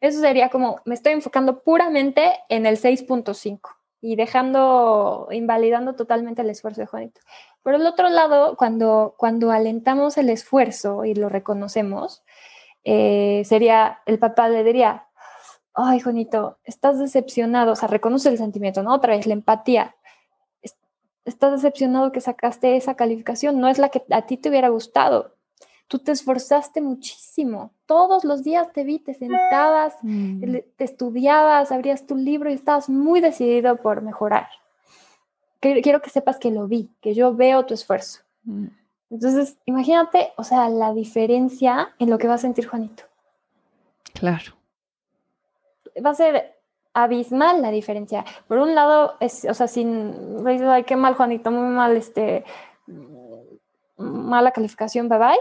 Eso sería como, me estoy enfocando puramente en el 6.5 y dejando, invalidando totalmente el esfuerzo de Juanito. Por el otro lado, cuando, cuando alentamos el esfuerzo y lo reconocemos, eh, sería, el papá le diría, ay, Juanito, estás decepcionado, o sea, reconoce el sentimiento, ¿no? Otra vez, la empatía. Estás decepcionado que sacaste esa calificación, no es la que a ti te hubiera gustado. Tú te esforzaste muchísimo. Todos los días te vi, te sentabas, mm. te estudiabas, abrías tu libro y estabas muy decidido por mejorar quiero que sepas que lo vi, que yo veo tu esfuerzo. Mm. Entonces, imagínate, o sea, la diferencia en lo que va a sentir Juanito. Claro. Va a ser abismal la diferencia. Por un lado, es, o sea, sin, ay, qué mal Juanito, muy mal, este, mala calificación, bye bye.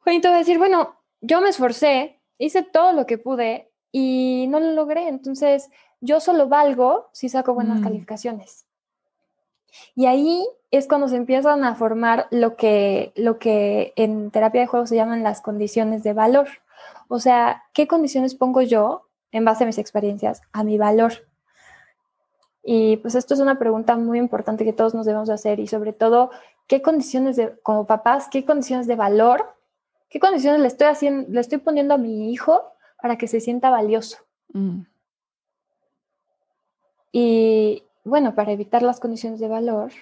Juanito va a decir, bueno, yo me esforcé, hice todo lo que pude y no lo logré, entonces yo solo valgo si saco buenas mm. calificaciones. Y ahí es cuando se empiezan a formar lo que, lo que en terapia de juego se llaman las condiciones de valor. O sea, ¿qué condiciones pongo yo en base a mis experiencias a mi valor? Y pues esto es una pregunta muy importante que todos nos debemos hacer y sobre todo, ¿qué condiciones de, como papás, qué condiciones de valor, qué condiciones le estoy haciendo, le estoy poniendo a mi hijo para que se sienta valioso? Mm. Y, bueno, para evitar las condiciones de valor,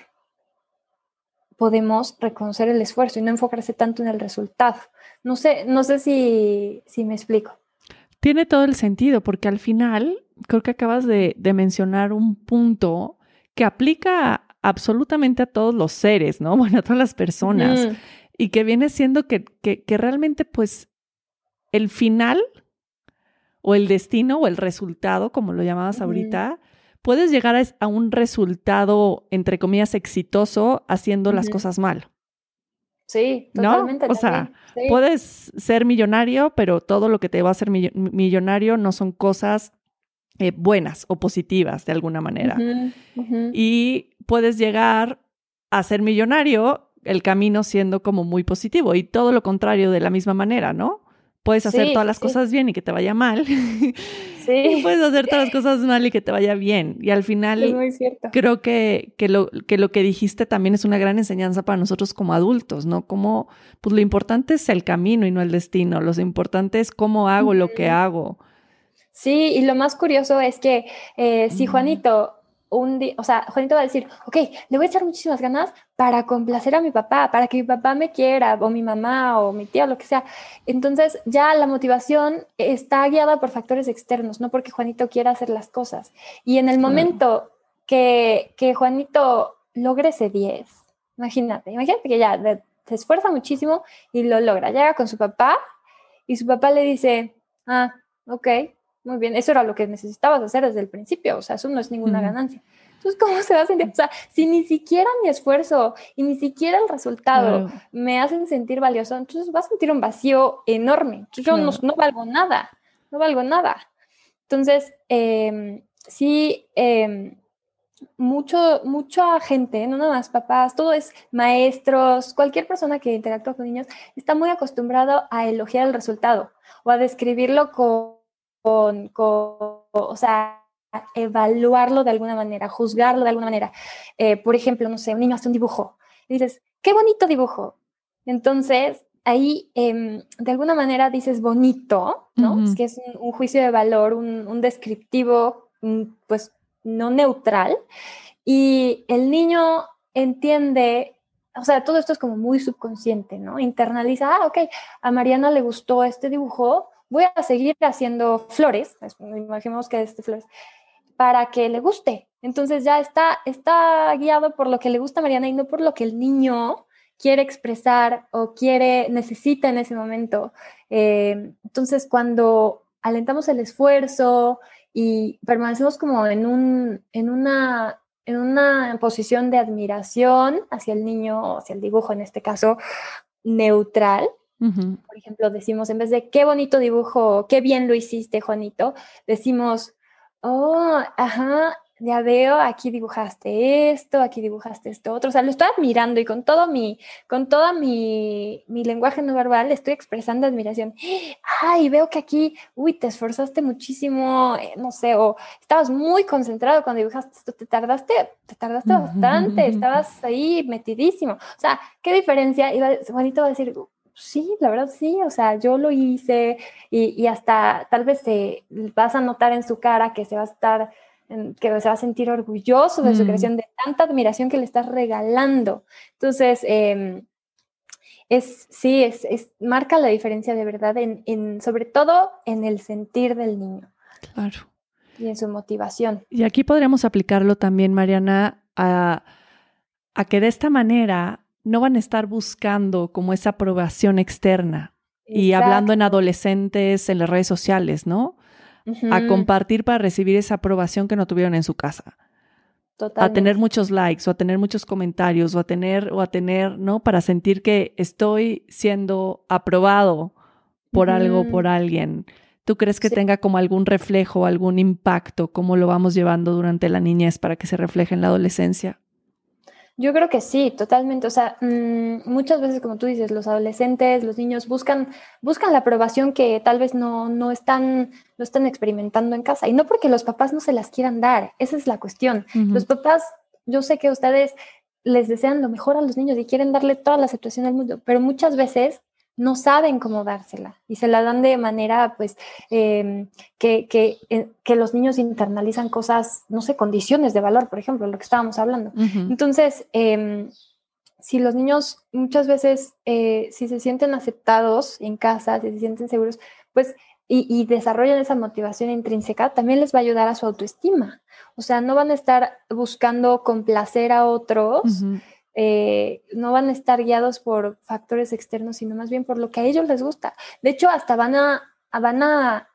podemos reconocer el esfuerzo y no enfocarse tanto en el resultado. No sé, no sé si, si me explico. Tiene todo el sentido, porque al final creo que acabas de, mencionar un punto que aplica absolutamente a todos los seres, ¿no? [LAUGHS] Bueno, a todas las personas. Y que viene siendo que, que, realmente, pues, el final o el destino o el resultado, como lo llamabas ahorita, puedes llegar a, un resultado, entre comillas, exitoso haciendo las cosas mal. Sí, totalmente. ¿No? O sea, puedes ser millonario, pero todo lo que te va a hacer millonario no son cosas eh, buenas o positivas de alguna manera. Y puedes llegar a ser millonario el camino siendo como muy positivo y todo lo contrario de la misma manera, ¿no? Puedes hacer todas las cosas bien y que te vaya mal. [LAUGHS] Sí. puedes hacer todas las [LAUGHS] cosas mal y que te vaya bien. Y al final, creo que, que, lo, que lo que dijiste también es una gran enseñanza para nosotros como adultos, ¿no? Como, pues lo importante es el camino y no el destino. Lo importante es cómo hago lo que hago. Sí, y lo más curioso es que eh, si Juanito un día, o sea, Juanito va a decir, ok, le voy a echar muchísimas ganas para complacer a mi papá, para que mi papá me quiera, o mi mamá, o mi tía, lo que sea. Entonces ya la motivación está guiada por factores externos, no porque Juanito quiera hacer las cosas. Y en el momento que, que Juanito logre ese 10, imagínate, imagínate que ya se esfuerza muchísimo y lo logra, llega con su papá y su papá le dice, ah, ok, muy bien, eso era lo que necesitabas hacer desde el principio, o sea, eso no es ninguna ganancia. Entonces, ¿cómo se va a sentir? O sea, si ni siquiera mi esfuerzo y ni siquiera el resultado me hacen sentir valioso, entonces va a sentir un vacío enorme. yo no, valgo nada, no valgo nada. Entonces, em, sí, eh, mucho, mucha gente, no nada más papás, todo es maestros, cualquier persona que interactúa con niños, está muy acostumbrado a elogiar el resultado o a describirlo con con, o sea, evaluarlo de alguna manera, juzgarlo de alguna manera. Eh, por ejemplo, no sé, un niño hace un dibujo y dices, qué bonito dibujo. Entonces, ahí em, de alguna manera dices bonito, ¿no? Es que es un, juicio de valor, un, descriptivo, pues no neutral. Y el niño entiende o sea, todo esto es como muy subconsciente, ¿no? Internaliza, ah, ok, a Mariana le gustó este dibujo, voy a seguir haciendo flores, imaginemos que este flores, para que le guste. Entonces ya está, está guiado por lo que le gusta a Mariana y no por lo que el niño quiere expresar o quiere, necesita en ese momento. Eh, entonces cuando alentamos el esfuerzo y permanecemos como en, un, en, una, en una posición de admiración hacia el niño, hacia el dibujo en este caso, neutral, por ejemplo, decimos, en vez de qué bonito dibujo, qué bien lo hiciste, Juanito, decimos, oh, ajá, ya veo, aquí dibujaste esto, aquí dibujaste esto otro. O sea, lo estoy admirando y con todo mi, con toda mi, mi lenguaje no verbal estoy expresando admiración. Ay, veo que aquí, uy, te esforzaste muchísimo, eh, no sé, o estabas muy concentrado cuando dibujaste esto, te tardaste, te tardaste bastante, estabas ahí metidísimo. O sea, ¿qué diferencia? Y Juanito va a decir, sí, la verdad sí, o sea, yo lo hice y, hasta tal vez te vas a notar en su cara que se va a estar, que se va a sentir orgulloso de su mm. creación, de tanta admiración que le estás regalando. Entonces, em, es, sí, es, marca la diferencia de verdad, en, sobre todo en el sentir del niño. Claro. Y en su motivación. Y aquí podríamos aplicarlo también, Mariana, a, a que de esta manera no van a estar buscando como esa aprobación externa y hablando en adolescentes en las redes sociales, ¿no? A compartir para recibir esa aprobación que no tuvieron en su casa. A tener muchos likes o a tener muchos comentarios o a tener o a tener, ¿no? Para sentir que estoy siendo aprobado por algo, por alguien. ¿Tú crees que tenga como algún reflejo, algún impacto, cómo lo vamos llevando durante la niñez para que se refleje en la adolescencia? Yo creo que sí, totalmente. O sea, mm, muchas veces, como tú dices, los adolescentes, los niños buscan, buscan la aprobación que tal vez no, no, están, no están experimentando en casa. Y no porque los papás no se las quieran dar, esa es la cuestión. Los papás, yo sé que ustedes les desean lo mejor a los niños y quieren darle toda la aceptación al mundo, pero muchas veces no saben cómo dársela y se la dan de manera, pues, em, que, eh, que, los niños internalizan cosas, no sé, condiciones de valor, por ejemplo, lo que estábamos hablando. Entonces, em, si los niños muchas veces, eh, si se sienten aceptados en casa, si se sienten seguros, pues, y, desarrollan esa motivación intrínseca, también les va a ayudar a su autoestima. O sea, no van a estar buscando complacer a otros. Eh, no van a estar guiados por factores externos, sino más bien por lo que a ellos les gusta. De hecho, hasta van a, van a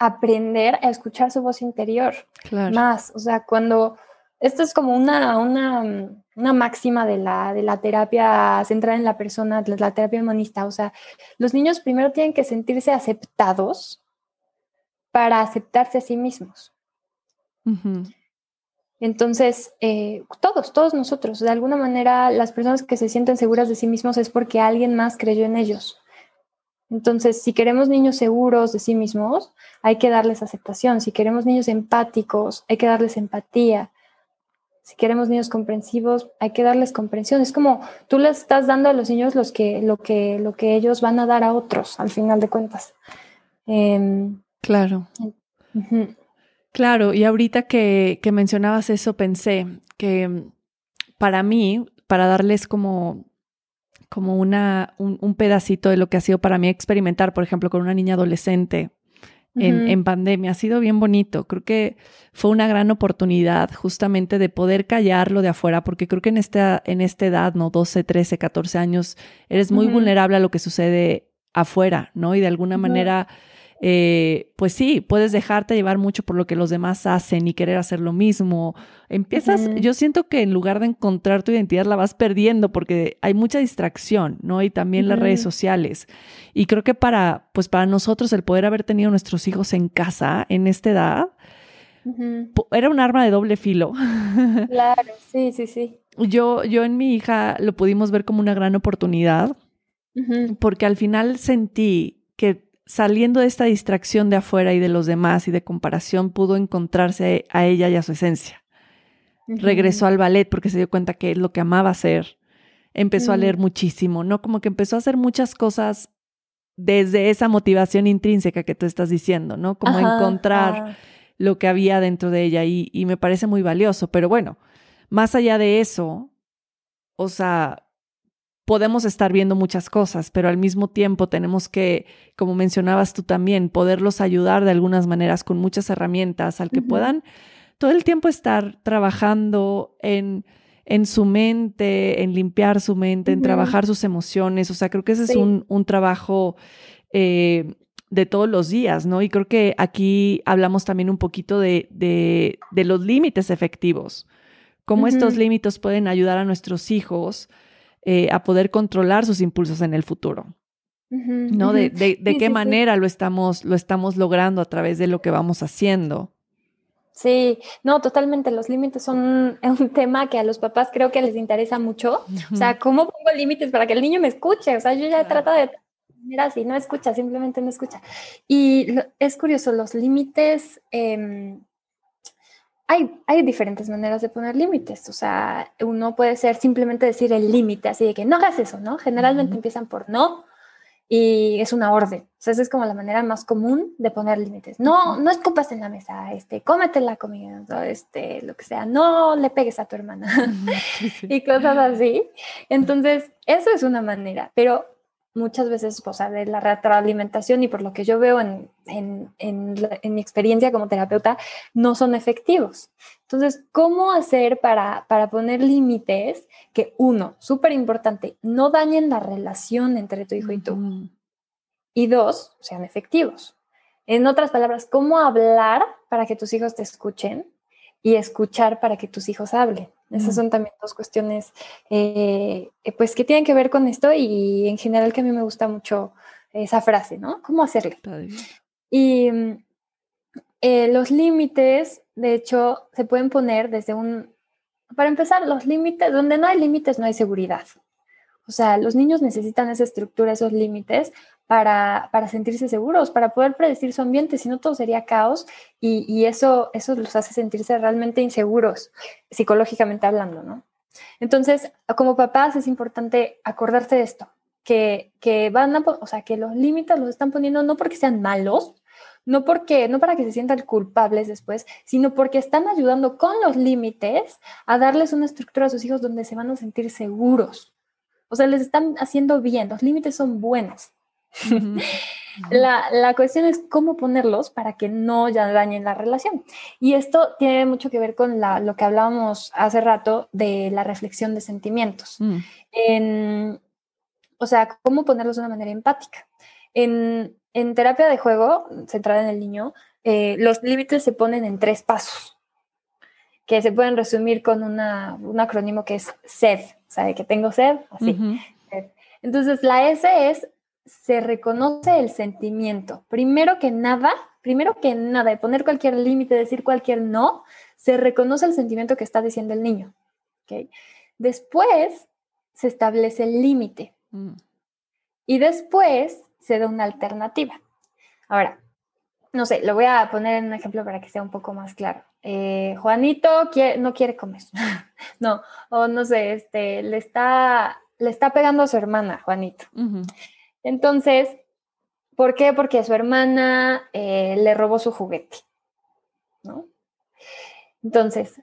aprender a escuchar su voz interior más. O sea, cuando esto es como una, una, una máxima de la, de la terapia centrada en la persona, de la terapia humanista. O sea, los niños primero tienen que sentirse aceptados para aceptarse a sí mismos. Entonces, eh, todos, todos nosotros, de alguna manera, las personas que se sienten seguras de sí mismos es porque alguien más creyó en ellos. Entonces, si queremos niños seguros de sí mismos, hay que darles aceptación. Si queremos niños empáticos, hay que darles empatía. Si queremos niños comprensivos, hay que darles comprensión. Es como tú les estás dando a los niños los que, lo, que, lo que ellos van a dar a otros, al final de cuentas. Em, claro. Claro, y ahorita que, que mencionabas eso, pensé que para mí, para darles como como una, un, pedacito de lo que ha sido para mí experimentar, por ejemplo, con una niña adolescente en, en, pandemia. Ha sido bien bonito. Creo que fue una gran oportunidad justamente de poder callarlo de afuera, porque creo que en esta, en esta edad, ¿no? 12, 13, 14 años, eres muy vulnerable a lo que sucede afuera, ¿no? Y de alguna manera eh, pues sí, puedes dejarte llevar mucho por lo que los demás hacen y querer hacer lo mismo. Empiezas, yo siento que en lugar de encontrar tu identidad la vas perdiendo porque hay mucha distracción, ¿no? Y también las redes sociales. Y creo que para, pues para nosotros el poder haber tenido nuestros hijos en casa en esta edad, era un arma de doble filo. [LAUGHS] Claro, sí, sí, sí. Yo, yo en mi hija lo pudimos ver como una gran oportunidad, porque al final sentí que saliendo de esta distracción de afuera y de los demás y de comparación, pudo encontrarse a ella y a su esencia. Regresó al ballet porque se dio cuenta que es lo que amaba hacer. Empezó a leer mm. muchísimo, ¿no? Como que empezó a hacer muchas cosas desde esa motivación intrínseca que tú estás diciendo, ¿no? Como encontrar lo que había dentro de ella y, y me parece muy valioso. Pero bueno, más allá de eso, o sea, podemos estar viendo muchas cosas, pero al mismo tiempo tenemos que, como mencionabas tú también, poderlos ayudar de algunas maneras con muchas herramientas al que puedan todo el tiempo estar trabajando en, en su mente, en limpiar su mente, en trabajar sus emociones. O sea, creo que ese es un, un trabajo eh, de todos los días, ¿no? Y creo que aquí hablamos también un poquito de, de, de los límites efectivos, cómo estos límites pueden ayudar a nuestros hijos eh, a poder controlar sus impulsos en el futuro. ¿No? De, de, qué manera Lo, estamos, lo estamos logrando a través de lo que vamos haciendo. Sí, no, totalmente. Los límites son [LAUGHS] un tema que a los papás creo que les interesa mucho. O sea, ¿cómo pongo límites para que el niño me escuche? O sea, yo ya he tratado de mira, si no escucha, simplemente no escucha. Y es curioso, los límites em, hay, diferentes maneras de poner límites. O sea, uno puede ser simplemente decir el límite, así de que no hagas eso, ¿no? Generalmente empiezan por no y es una orden. O sea, esa es como la manera más común de poner límites. No, no escupas en la mesa, este, cómete la comida, este, lo que sea, no le pegues a tu hermana [LAUGHS] y cosas así. Entonces, eso es una manera, pero muchas veces, o sea, de la retroalimentación y por lo que yo veo en, en, en, mi experiencia como terapeuta, no son efectivos. Entonces, ¿cómo hacer para, para poner límites que, uno, súper importante, no dañen la relación entre tu hijo y tú? Y dos, sean efectivos. En otras palabras, ¿cómo hablar para que tus hijos te escuchen y escuchar para que tus hijos hablen? Esas son también dos cuestiones eh, pues que tienen que ver con esto y en general que a mí me gusta mucho esa frase, ¿no? ¿Cómo hacerle? Y mm, eh, los límites, de hecho, se pueden poner desde un... Para empezar, los límites, donde no hay límites no hay seguridad. O sea, los niños necesitan esa estructura, esos límites para, para, sentirse seguros, para poder predecir su ambiente, si no todo sería caos y, y, eso, eso los hace sentirse realmente inseguros, psicológicamente hablando, ¿no? Entonces, como papás es importante acordarse de esto, que, que van a, o sea, que los límites los están poniendo no porque sean malos, no porque, no para que se sientan culpables después, sino porque están ayudando con los límites a darles una estructura a sus hijos donde se van a sentir seguros. O sea, les están haciendo bien, los límites son buenos. [LAUGHS] la, cuestión es cómo ponerlos para que no ya dañen la relación. Y esto tiene mucho que ver con lo que hablábamos hace rato de la reflexión de sentimientos. Mm. o sea, cómo ponerlos de una manera empática. En, terapia de juego, centrada en el niño, eh, los límites se ponen en tres pasos, que se pueden resumir con una, un acrónimo que es SED, o sea, que tengo sed, así. Entonces, la S es se reconoce el sentimiento. Primero que nada, primero que nada, de poner cualquier límite, decir cualquier no, se reconoce el sentimiento que está diciendo el niño. ¿okay? Después se establece el límite. Mm. Y después se da una alternativa. Ahora, no sé, lo voy a poner en un ejemplo para que sea un poco más claro. Eh, Juanito no quiere comer. [LAUGHS] no, o no sé, este, le está, le está pegando a su hermana, Juanito. Entonces, ¿por qué? Porque su hermana eh, le robó su juguete, ¿no? Entonces,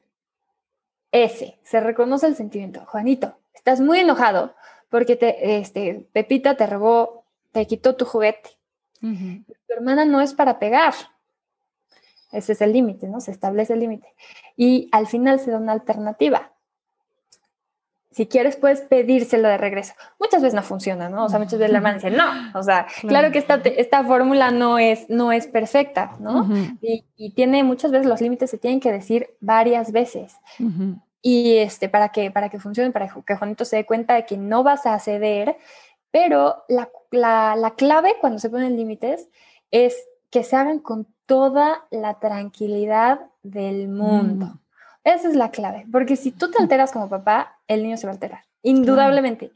ese, se reconoce el sentimiento. Juanito, estás muy enojado porque te, este, Pepita te robó, te quitó tu juguete. Tu hermana no es para pegar. Ese es el límite, ¿no? Se establece el límite. Y al final se da una alternativa. Si quieres, puedes pedírselo de regreso. Muchas veces no funciona, ¿no? O sea, muchas veces la hermana dice, no. O sea, claro, que esta, esta fórmula no es, no es perfecta, ¿no? y, tiene muchas veces los límites se tienen que decir varias veces. Y este, para que, para que funcione, para que Juanito se dé cuenta de que no vas a ceder, pero la, la, la clave cuando se ponen límites es que se hagan con toda la tranquilidad del mundo. Mm. Esa es la clave, porque si tú te alteras como papá, el niño se va a alterar. Indudablemente.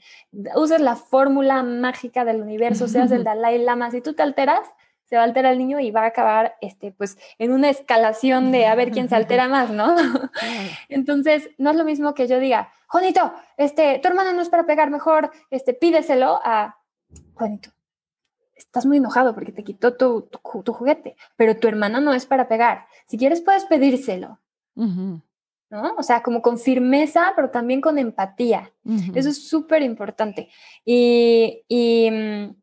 Uses la fórmula mágica del universo, seas el Dalai Lama, si tú te alteras, se va a alterar el niño y va a acabar este, pues, en una escalación de a ver quién se altera [LAUGHS] más, ¿no? Entonces, no es lo mismo que yo diga, Juanito, este, tu hermano no es para pegar, mejor este, pídeselo a Juanito estás muy enojado porque te quitó tu, juguete, pero tu hermano no es para pegar. Si quieres, puedes pedírselo. ¿No? O sea, como con firmeza, pero también con empatía. Eso es súper importante. Y, y, mm,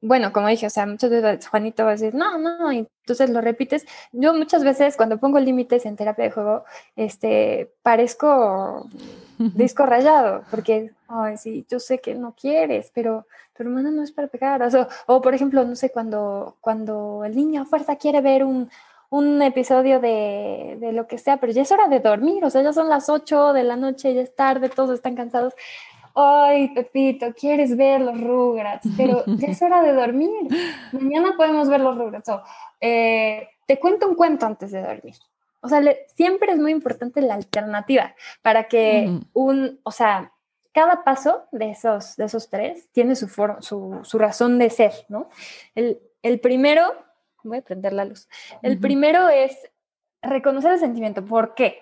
bueno, como dije, o sea, muchas veces Juanito va a decir, no, no, y entonces lo repites. Yo muchas veces cuando pongo límites en terapia de juego, este, parezco [LAUGHS] disco rayado, porque, ay, sí, yo sé que no quieres, pero tu hermana no es para pegar. O, o por ejemplo, no sé, cuando, cuando el niño a fuerza quiere ver un, un episodio de, de, lo que sea, pero ya es hora de dormir, o sea, ya son las 8 de la noche, ya es tarde, todos están cansados. Ay, Pepito, quieres ver los Rugrats, pero ya es hora de dormir. [LAUGHS] Mañana podemos ver los Rugrats. Eh, te cuento un cuento antes de dormir. O sea, siempre es muy importante la alternativa para que un, o sea, cada paso de esos, de esos tres tiene su, su, su razón de ser, ¿no? El, el, primero, voy a prender la luz, el primero es reconocer el sentimiento. ¿Por qué?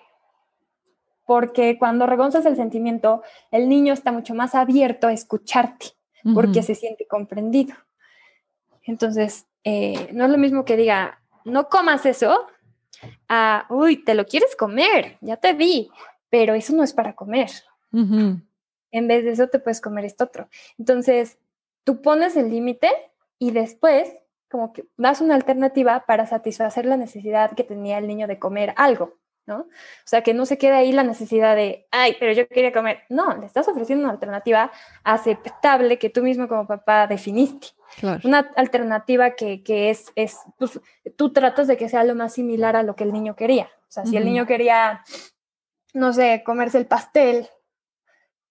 Porque cuando reconoces el sentimiento, el niño está mucho más abierto a escucharte, porque se siente comprendido. Entonces, eh, no es lo mismo que diga, no comas eso, a, uy, te lo quieres comer, ya te vi, pero eso no es para comer. En vez de eso te puedes comer esto otro. Entonces, tú pones el límite y después como que das una alternativa para satisfacer la necesidad que tenía el niño de comer algo, ¿no? O sea, que no se quede ahí la necesidad de, ay, pero yo quería comer. No, le estás ofreciendo una alternativa aceptable que tú mismo como papá definiste. Una alternativa que, es, es pues, tú tratas de que sea lo más similar a lo que el niño quería. O sea, si el niño quería, no sé, comerse el pastel,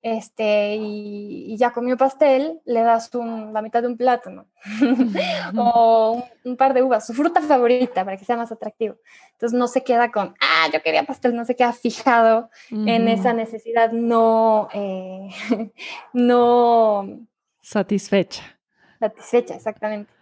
este, y, ya comió pastel, le das la mitad de un plátano [LAUGHS] o un, par de uvas, su fruta favorita para que sea más atractivo. Entonces no se queda con, ah, yo quería pastel, no se queda fijado en esa necesidad no, eh, [LAUGHS] no satisfecha. Satisfecha, exactamente.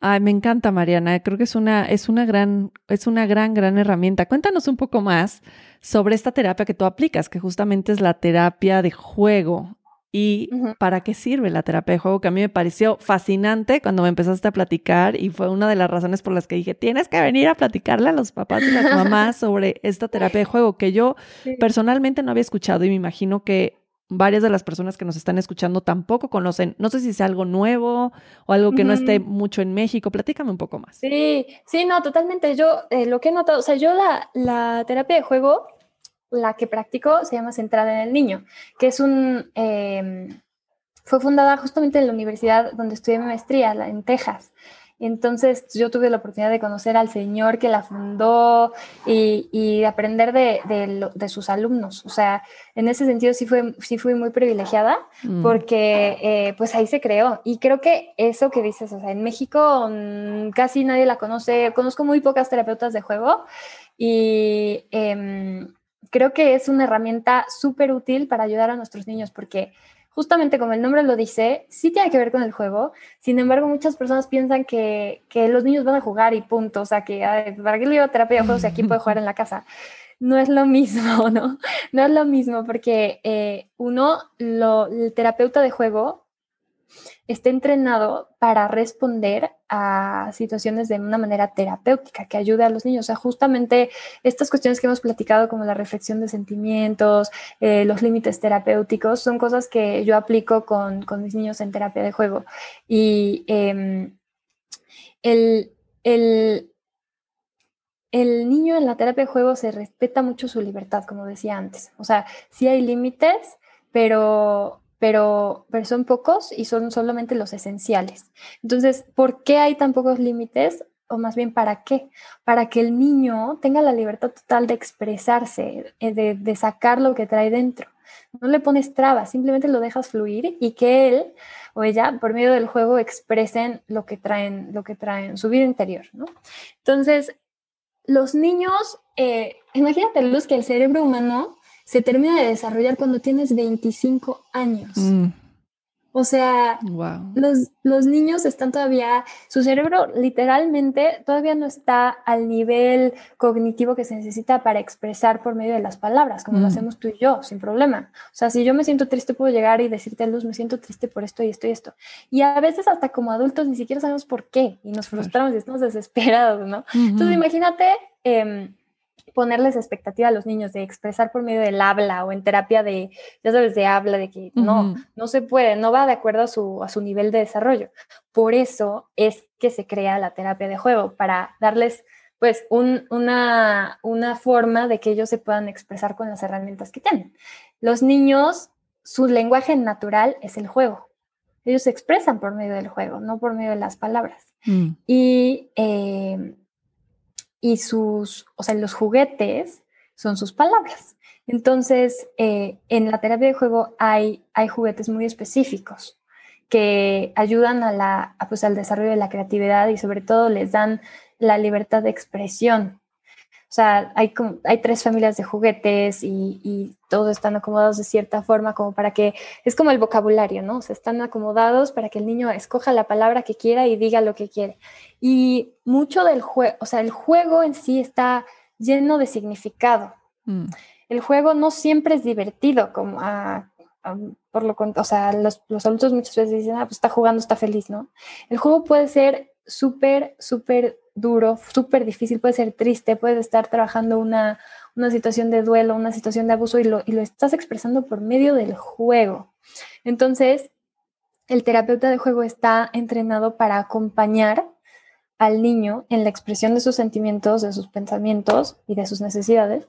Ay, me encanta, Mariana. Creo que es una, es una gran, es una gran, gran herramienta. Cuéntanos un poco más sobre esta terapia que tú aplicas, que justamente es la terapia de juego. ¿Y para qué sirve la terapia de juego? Que a mí me pareció fascinante cuando me empezaste a platicar y fue una de las razones por las que dije, tienes que venir a platicarle a los papás y las mamás [LAUGHS] sobre esta terapia de juego que yo personalmente no había escuchado y me imagino que varias de las personas que nos están escuchando tampoco conocen. No sé si es algo nuevo o algo que no esté mucho en México. Platícame un poco más. Sí, sí, no, totalmente. Yo eh, lo que he notado, o sea, yo la, la, terapia de juego, la que practico, se llama Centrada en el Niño, que es un... Em, fue fundada justamente en la universidad donde estudié mi maestría, en Texas. Entonces yo tuve la oportunidad de conocer al señor que la fundó y, y aprender de, de, sus alumnos. O sea, en ese sentido sí, fue, sí fui muy privilegiada mm. porque eh, pues ahí se creó. Y creo que eso que dices, o sea, en México mm, casi nadie la conoce. Conozco muy pocas terapeutas de juego y em, creo que es una herramienta súper útil para ayudar a nuestros niños porque justamente como el nombre lo dice, sí tiene que ver con el juego. Sin embargo, muchas personas piensan que, los niños van a jugar y punto. O sea, que ¿para qué le llevo terapia de juegos si aquí puede jugar en la casa? [LAUGHS] No es lo mismo, [LAUGHS] ¿no? No es lo mismo porque eh, uno, el terapeuta de juego está entrenado para responder a situaciones de una manera terapéutica que ayude a los niños. O sea, justamente estas cuestiones que hemos platicado, como la reflexión de sentimientos, eh, los límites terapéuticos, son cosas que yo aplico con, mis niños en terapia de juego. Y em, el, el, el niño en la terapia de juego se respeta mucho su libertad, como decía antes. O sea, sí hay límites, pero pero, son pocos y son solamente los esenciales. Entonces, ¿por qué hay tan pocos límites? O más bien, ¿para qué? Para que el niño tenga la libertad total de expresarse, eh, de, sacar lo que trae dentro. No le pones trabas, simplemente lo dejas fluir y que él o ella, por medio del juego, expresen lo que traen, lo que traen, su vida interior. Entonces, los niños, eh, imagínate, Luz, que el cerebro humano se termina de desarrollar cuando tienes 25 años. Mm. O sea, los, los, niños están todavía, su cerebro literalmente todavía no está al nivel cognitivo que se necesita para expresar por medio de las palabras, como lo mm. hacemos tú y yo, sin problema. O sea, si yo me siento triste, puedo llegar y decirte a Luz, me siento triste por esto y esto y esto. Y a veces hasta como adultos ni siquiera sabemos por qué y nos frustramos y estamos desesperados, ¿no? Entonces imagínate... Eh, ponerles expectativa a los niños de expresar por medio del habla o en terapia de, ya sabes, de habla, de que no, no se puede, no va de acuerdo a su, a su nivel de desarrollo. Por eso es que se crea la terapia de juego, para darles pues una, una forma de que ellos se puedan expresar con las herramientas que tienen. Los niños, su lenguaje natural es el juego. Ellos se expresan por medio del juego, no por medio de las palabras. Mm. Y eh, y sus, o sea, los juguetes son sus palabras. Entonces, eh, en la terapia de juego hay, hay juguetes muy específicos que ayudan a la, pues, al desarrollo de la creatividad y sobre todo les dan la libertad de expresión. O sea, hay, hay tres familias de juguetes y, y, todos están acomodados de cierta forma como para que, es como el vocabulario, ¿no? O sea, están acomodados para que el niño escoja la palabra que quiera y diga lo que quiere. Y mucho del juego, o sea, el juego en sí está lleno de significado. Mm. El juego no siempre es divertido, como por lo o sea, los, los, adultos muchas veces dicen, ah, pues está jugando, está feliz, ¿no? El juego puede ser súper, súper duro, súper difícil, puede ser triste, puedes estar trabajando una, una situación de duelo, una situación de abuso y lo, y lo estás expresando por medio del juego. Entonces, el terapeuta de juego está entrenado para acompañar al niño en la expresión de sus sentimientos, de sus pensamientos y de sus necesidades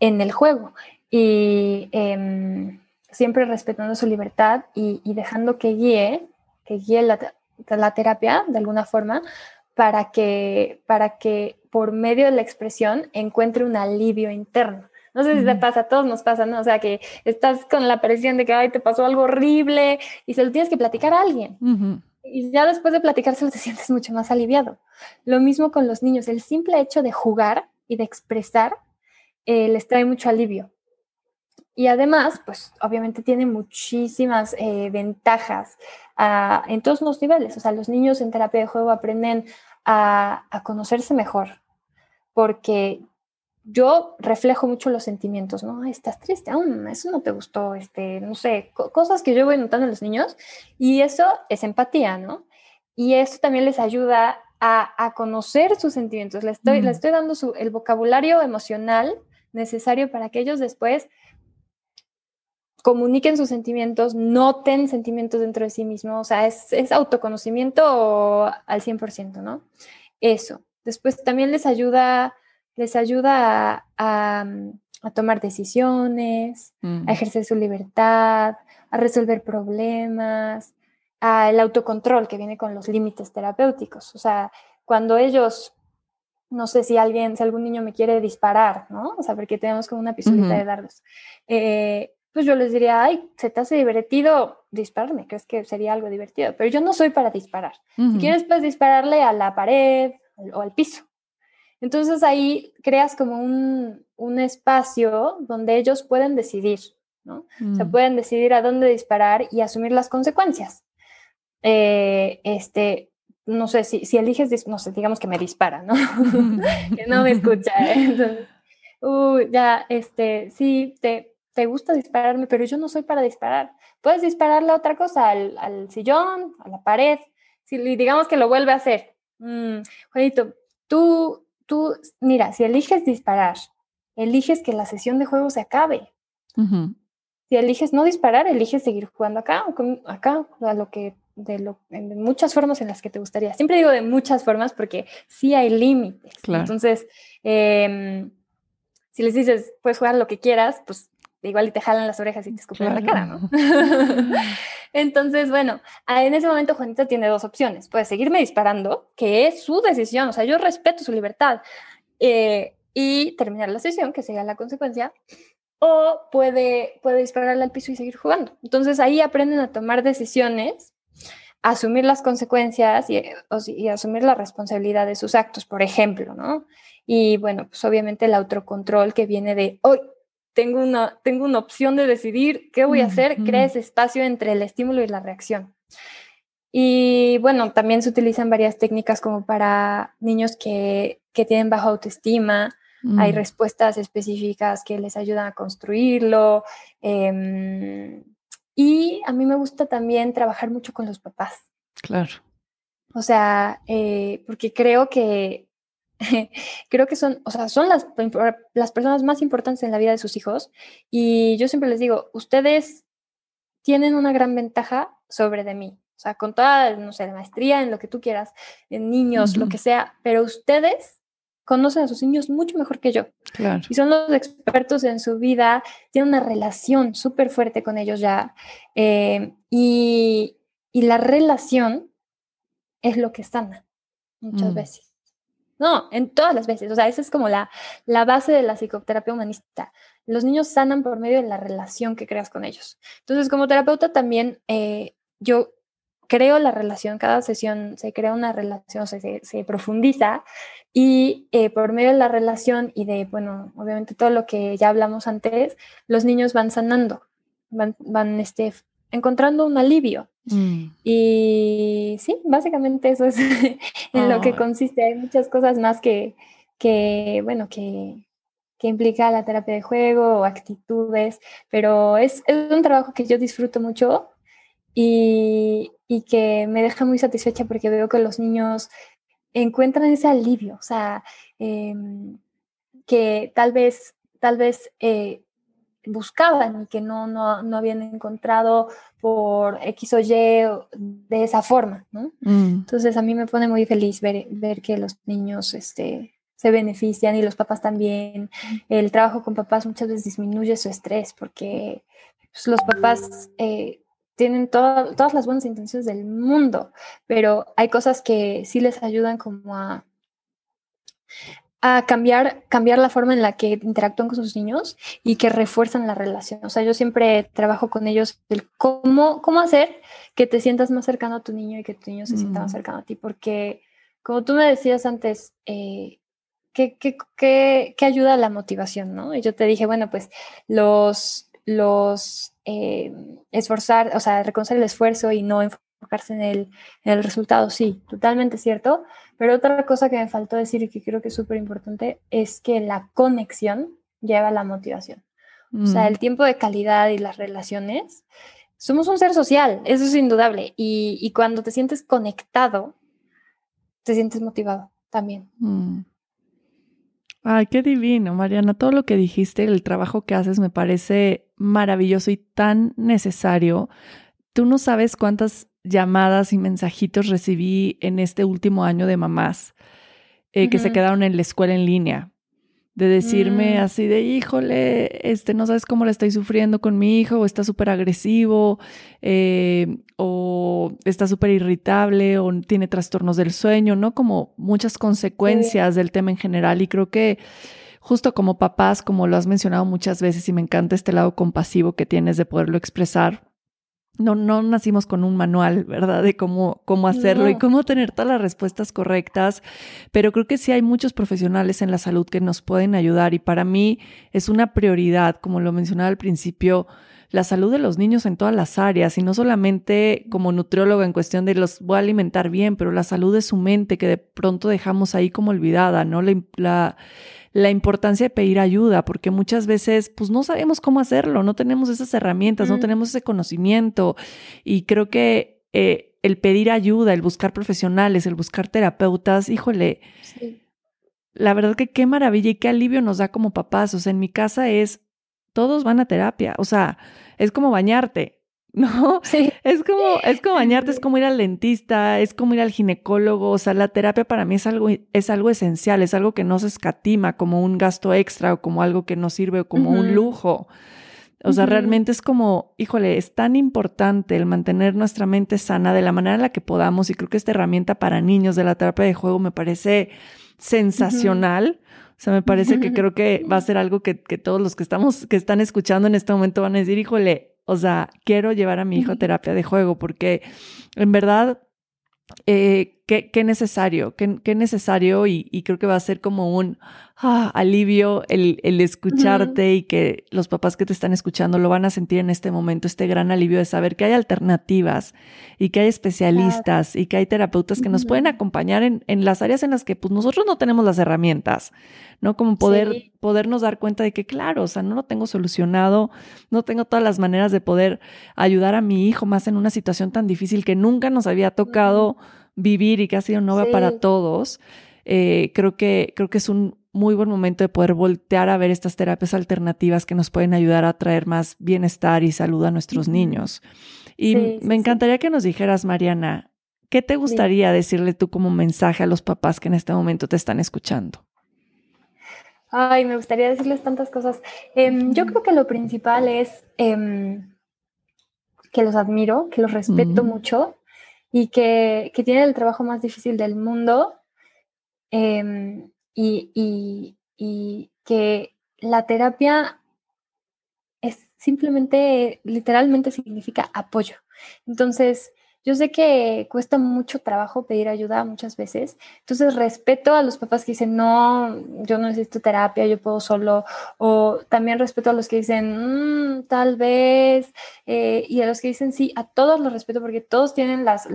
en el juego. Y em, siempre respetando su libertad y, dejando que guíe, que guíe la, la, terapia de alguna forma para que, para que por medio de la expresión encuentre un alivio interno. No sé si te pasa, a todos nos pasa, ¿no? O sea, que estás con la presión de que, ay, te pasó algo horrible y se lo tienes que platicar a alguien y ya después de platicárselo te [LAUGHS] sientes mucho más aliviado. Lo mismo con los niños, el simple hecho de jugar y de expresar eh, les trae mucho alivio. Y además, pues obviamente tiene muchísimas eh, ventajas ah, en todos los niveles. O sea, los niños en terapia de juego aprenden a, a conocerse mejor porque yo reflejo mucho los sentimientos, ¿no? Estás triste, eso no te gustó, este, no sé, cosas que yo voy notando en los niños y eso es empatía, ¿no? Y eso también les ayuda a, conocer sus sentimientos. Le estoy, le estoy dando el vocabulario emocional necesario para que ellos después comuniquen sus sentimientos, noten sentimientos dentro de sí mismos, o sea, es, es autoconocimiento al 100%, ¿no? Eso. Después también les ayuda les ayuda a, tomar decisiones, a mm. ejercer su libertad, a resolver problemas. al autocontrol que viene con los límites terapéuticos. O sea, cuando ellos, no sé si alguien, si algún niño me quiere disparar, ¿no? O sea, porque tenemos como una pistolita de dardos. Eh, pues yo les diría, ay, se te hace divertido dispararme, crees que sería algo divertido, pero yo no soy para disparar. Si quieres, puedes dispararle a la pared o al piso. Entonces ahí creas como un, un espacio donde ellos pueden decidir, ¿no? Se mm. pueden decidir a dónde disparar y asumir las consecuencias. Eh, este, no sé, si, si eliges, no sé, digamos que me dispara, ¿no? [LAUGHS] que no me [LAUGHS] escucha. ¿eh? Entonces, ya, este, sí, te, te gusta dispararme, pero yo no soy para disparar. Puedes dispararle a otra cosa, al, al sillón, a la pared, si digamos que lo vuelve a hacer. Mm, Juanito, tú, tú, mira, si eliges disparar, eliges que la sesión de juego se acabe. Si eliges no disparar, eliges seguir jugando acá acá, a lo que de, lo, de muchas formas en las que te gustaría. Siempre digo de muchas formas porque sí hay límites. Entonces, em, si les dices, puedes jugar lo que quieras, pues igual y te jalan las orejas y te escupen en la cara, ¿no? [LAUGHS] [LAUGHS] Entonces, bueno, en ese momento Juanita tiene dos opciones. Puede seguirme disparando, que es su decisión, o sea, yo respeto su libertad, eh, y terminar la sesión, que sería la consecuencia, o puede, puede dispararle al piso y seguir jugando. Entonces ahí aprenden a tomar decisiones, asumir las consecuencias y, y asumir la responsabilidad de sus actos, por ejemplo, ¿no? Y bueno, pues obviamente el autocontrol que viene de, hoy tengo una, tengo una opción de decidir qué voy a hacer, crea ese espacio entre el estímulo y la reacción. Y bueno, también se utilizan varias técnicas como para niños que, que tienen baja autoestima. Hay mm. respuestas específicas que les ayudan a construirlo. Em, y a mí me gusta también trabajar mucho con los papás. Claro. O sea, eh, porque creo que [LAUGHS] creo que son, o sea, son las, las personas más importantes en la vida de sus hijos. Y yo siempre les digo, ustedes tienen una gran ventaja sobre de mí. O sea, con toda, no sé, la maestría en lo que tú quieras, en niños, lo que sea, pero ustedes conocen a sus niños mucho mejor que yo. Claro. Y son los expertos en su vida, tienen una relación súper fuerte con ellos ya. Eh, y, y, la relación es lo que sana muchas mm. veces. No, en todas las veces. O sea, esa es como la, la base de la psicoterapia humanista. Los niños sanan por medio de la relación que creas con ellos. Entonces, como terapeuta también, eh, yo creo la relación, cada sesión se crea una relación, se, se, profundiza y eh, por medio de la relación y de, bueno, obviamente todo lo que ya hablamos antes, los niños van sanando, van, van este, encontrando un alivio. Mm. Y sí, básicamente eso es [LAUGHS] en lo que consiste. Hay muchas cosas más que, que bueno, que, que, implica la terapia de juego o actitudes, pero es, es un trabajo que yo disfruto mucho y, y, que me deja muy satisfecha porque veo que los niños encuentran ese alivio, o sea, em, que tal vez, tal vez eh, buscaban y que no, no, no, habían encontrado por X o Y de esa forma, ¿no? Mm. Entonces a mí me pone muy feliz ver, ver que los niños este, se benefician y los papás también. El trabajo con papás muchas veces disminuye su estrés porque pues, los papás eh, tienen todas las buenas intenciones del mundo, pero hay cosas que sí les ayudan como a a cambiar, cambiar la forma en la que interactúan con sus niños y que refuerzan la relación. O sea, yo siempre trabajo con ellos el cómo, cómo hacer que te sientas más cercano a tu niño y que tu niño se sienta más mm. cercano a ti, porque como tú me decías antes, eh, ¿qué, qué, qué, qué, ayuda a la motivación? ¿no? Y yo te dije, bueno, pues los, los eh, esforzar, o sea, reconocer el esfuerzo y no enfocarse en el, en el resultado, sí, totalmente cierto, pero otra cosa que me faltó decir y que creo que es súper importante es que la conexión lleva a la motivación. O sea, mm. el tiempo de calidad y las relaciones. Somos un ser social, eso es indudable. Y, cuando te sientes conectado, te sientes motivado también. Mm. Ay, qué divino, Mariana. Todo lo que dijiste, el trabajo que haces me parece maravilloso y tan necesario. Tú no sabes cuántas llamadas y mensajitos recibí en este último año de mamás eh, que se quedaron en la escuela en línea de decirme mm. así de, híjole, este, no sabes cómo le estoy sufriendo con mi hijo, o está súper agresivo, eh, o está súper irritable, o tiene trastornos del sueño, ¿no? Como muchas consecuencias del tema en general. Y creo que justo como papás, como lo has mencionado muchas veces, y me encanta este lado compasivo que tienes de poderlo expresar, no, no nacimos con un manual, ¿verdad? De cómo, cómo hacerlo y cómo tener todas las respuestas correctas, pero creo que sí hay muchos profesionales en la salud que nos pueden ayudar y para mí es una prioridad, como lo mencionaba al principio, la salud de los niños en todas las áreas y no solamente como nutriólogo en cuestión de los voy a alimentar bien, pero la salud de su mente que de pronto dejamos ahí como olvidada, ¿no? La, la, la importancia de pedir ayuda, porque muchas veces pues no sabemos cómo hacerlo, no tenemos esas herramientas, no tenemos ese conocimiento. Y creo que eh, el pedir ayuda, el buscar profesionales, el buscar terapeutas, híjole, la verdad que qué maravilla y qué alivio nos da como papás, o sea, en mi casa es, todos van a terapia, o sea, es como bañarte. [LAUGHS] ¿no? Sí. Es como, es como bañarte, es como ir al dentista, es como ir al ginecólogo, o sea, la terapia para mí es algo, es algo esencial, es algo que no se escatima como un gasto extra o como algo que no sirve o como un lujo. O sea, realmente es como, híjole, es tan importante el mantener nuestra mente sana de la manera en la que podamos y creo que esta herramienta para niños de la terapia de juego me parece sensacional. O sea, me parece que [LAUGHS] creo que va a ser algo que, que todos los que estamos, que están escuchando en este momento van a decir, híjole, o sea, quiero llevar a mi hijo a terapia de juego porque en verdad, eh, qué, qué, necesario, qué, qué necesario y, y, creo que va a ser como un, ah, alivio el, el escucharte y que los papás que te están escuchando lo van a sentir en este momento, este gran alivio de saber que hay alternativas y que hay especialistas y que hay terapeutas que nos pueden acompañar en, en, las áreas en las que pues, nosotros no tenemos las herramientas, ¿no? Como poder, podernos dar cuenta de que, claro, o sea, no lo tengo solucionado, no tengo todas las maneras de poder ayudar a mi hijo más en una situación tan difícil que nunca nos había tocado vivir y que ha sido nueva para todos. Eh, creo, que, creo que es un muy buen momento de poder voltear a ver estas terapias alternativas que nos pueden ayudar a traer más bienestar y salud a nuestros niños. Y me encantaría que nos dijeras, Mariana, ¿qué te gustaría decirle tú como mensaje a los papás que en este momento te están escuchando? Ay, me gustaría decirles tantas cosas. Em, yo creo que lo principal es em, que los admiro, que los respeto mucho y que, que tienen el trabajo más difícil del mundo em, y, que la terapia es simplemente, literalmente significa apoyo. Entonces, yo sé que cuesta mucho trabajo pedir ayuda muchas veces, entonces respeto a los papás que dicen, no, yo no necesito terapia, yo puedo solo, o también respeto a los que dicen, mm, tal vez, eh, y a los que dicen sí, a todos los respeto porque todos tienen las,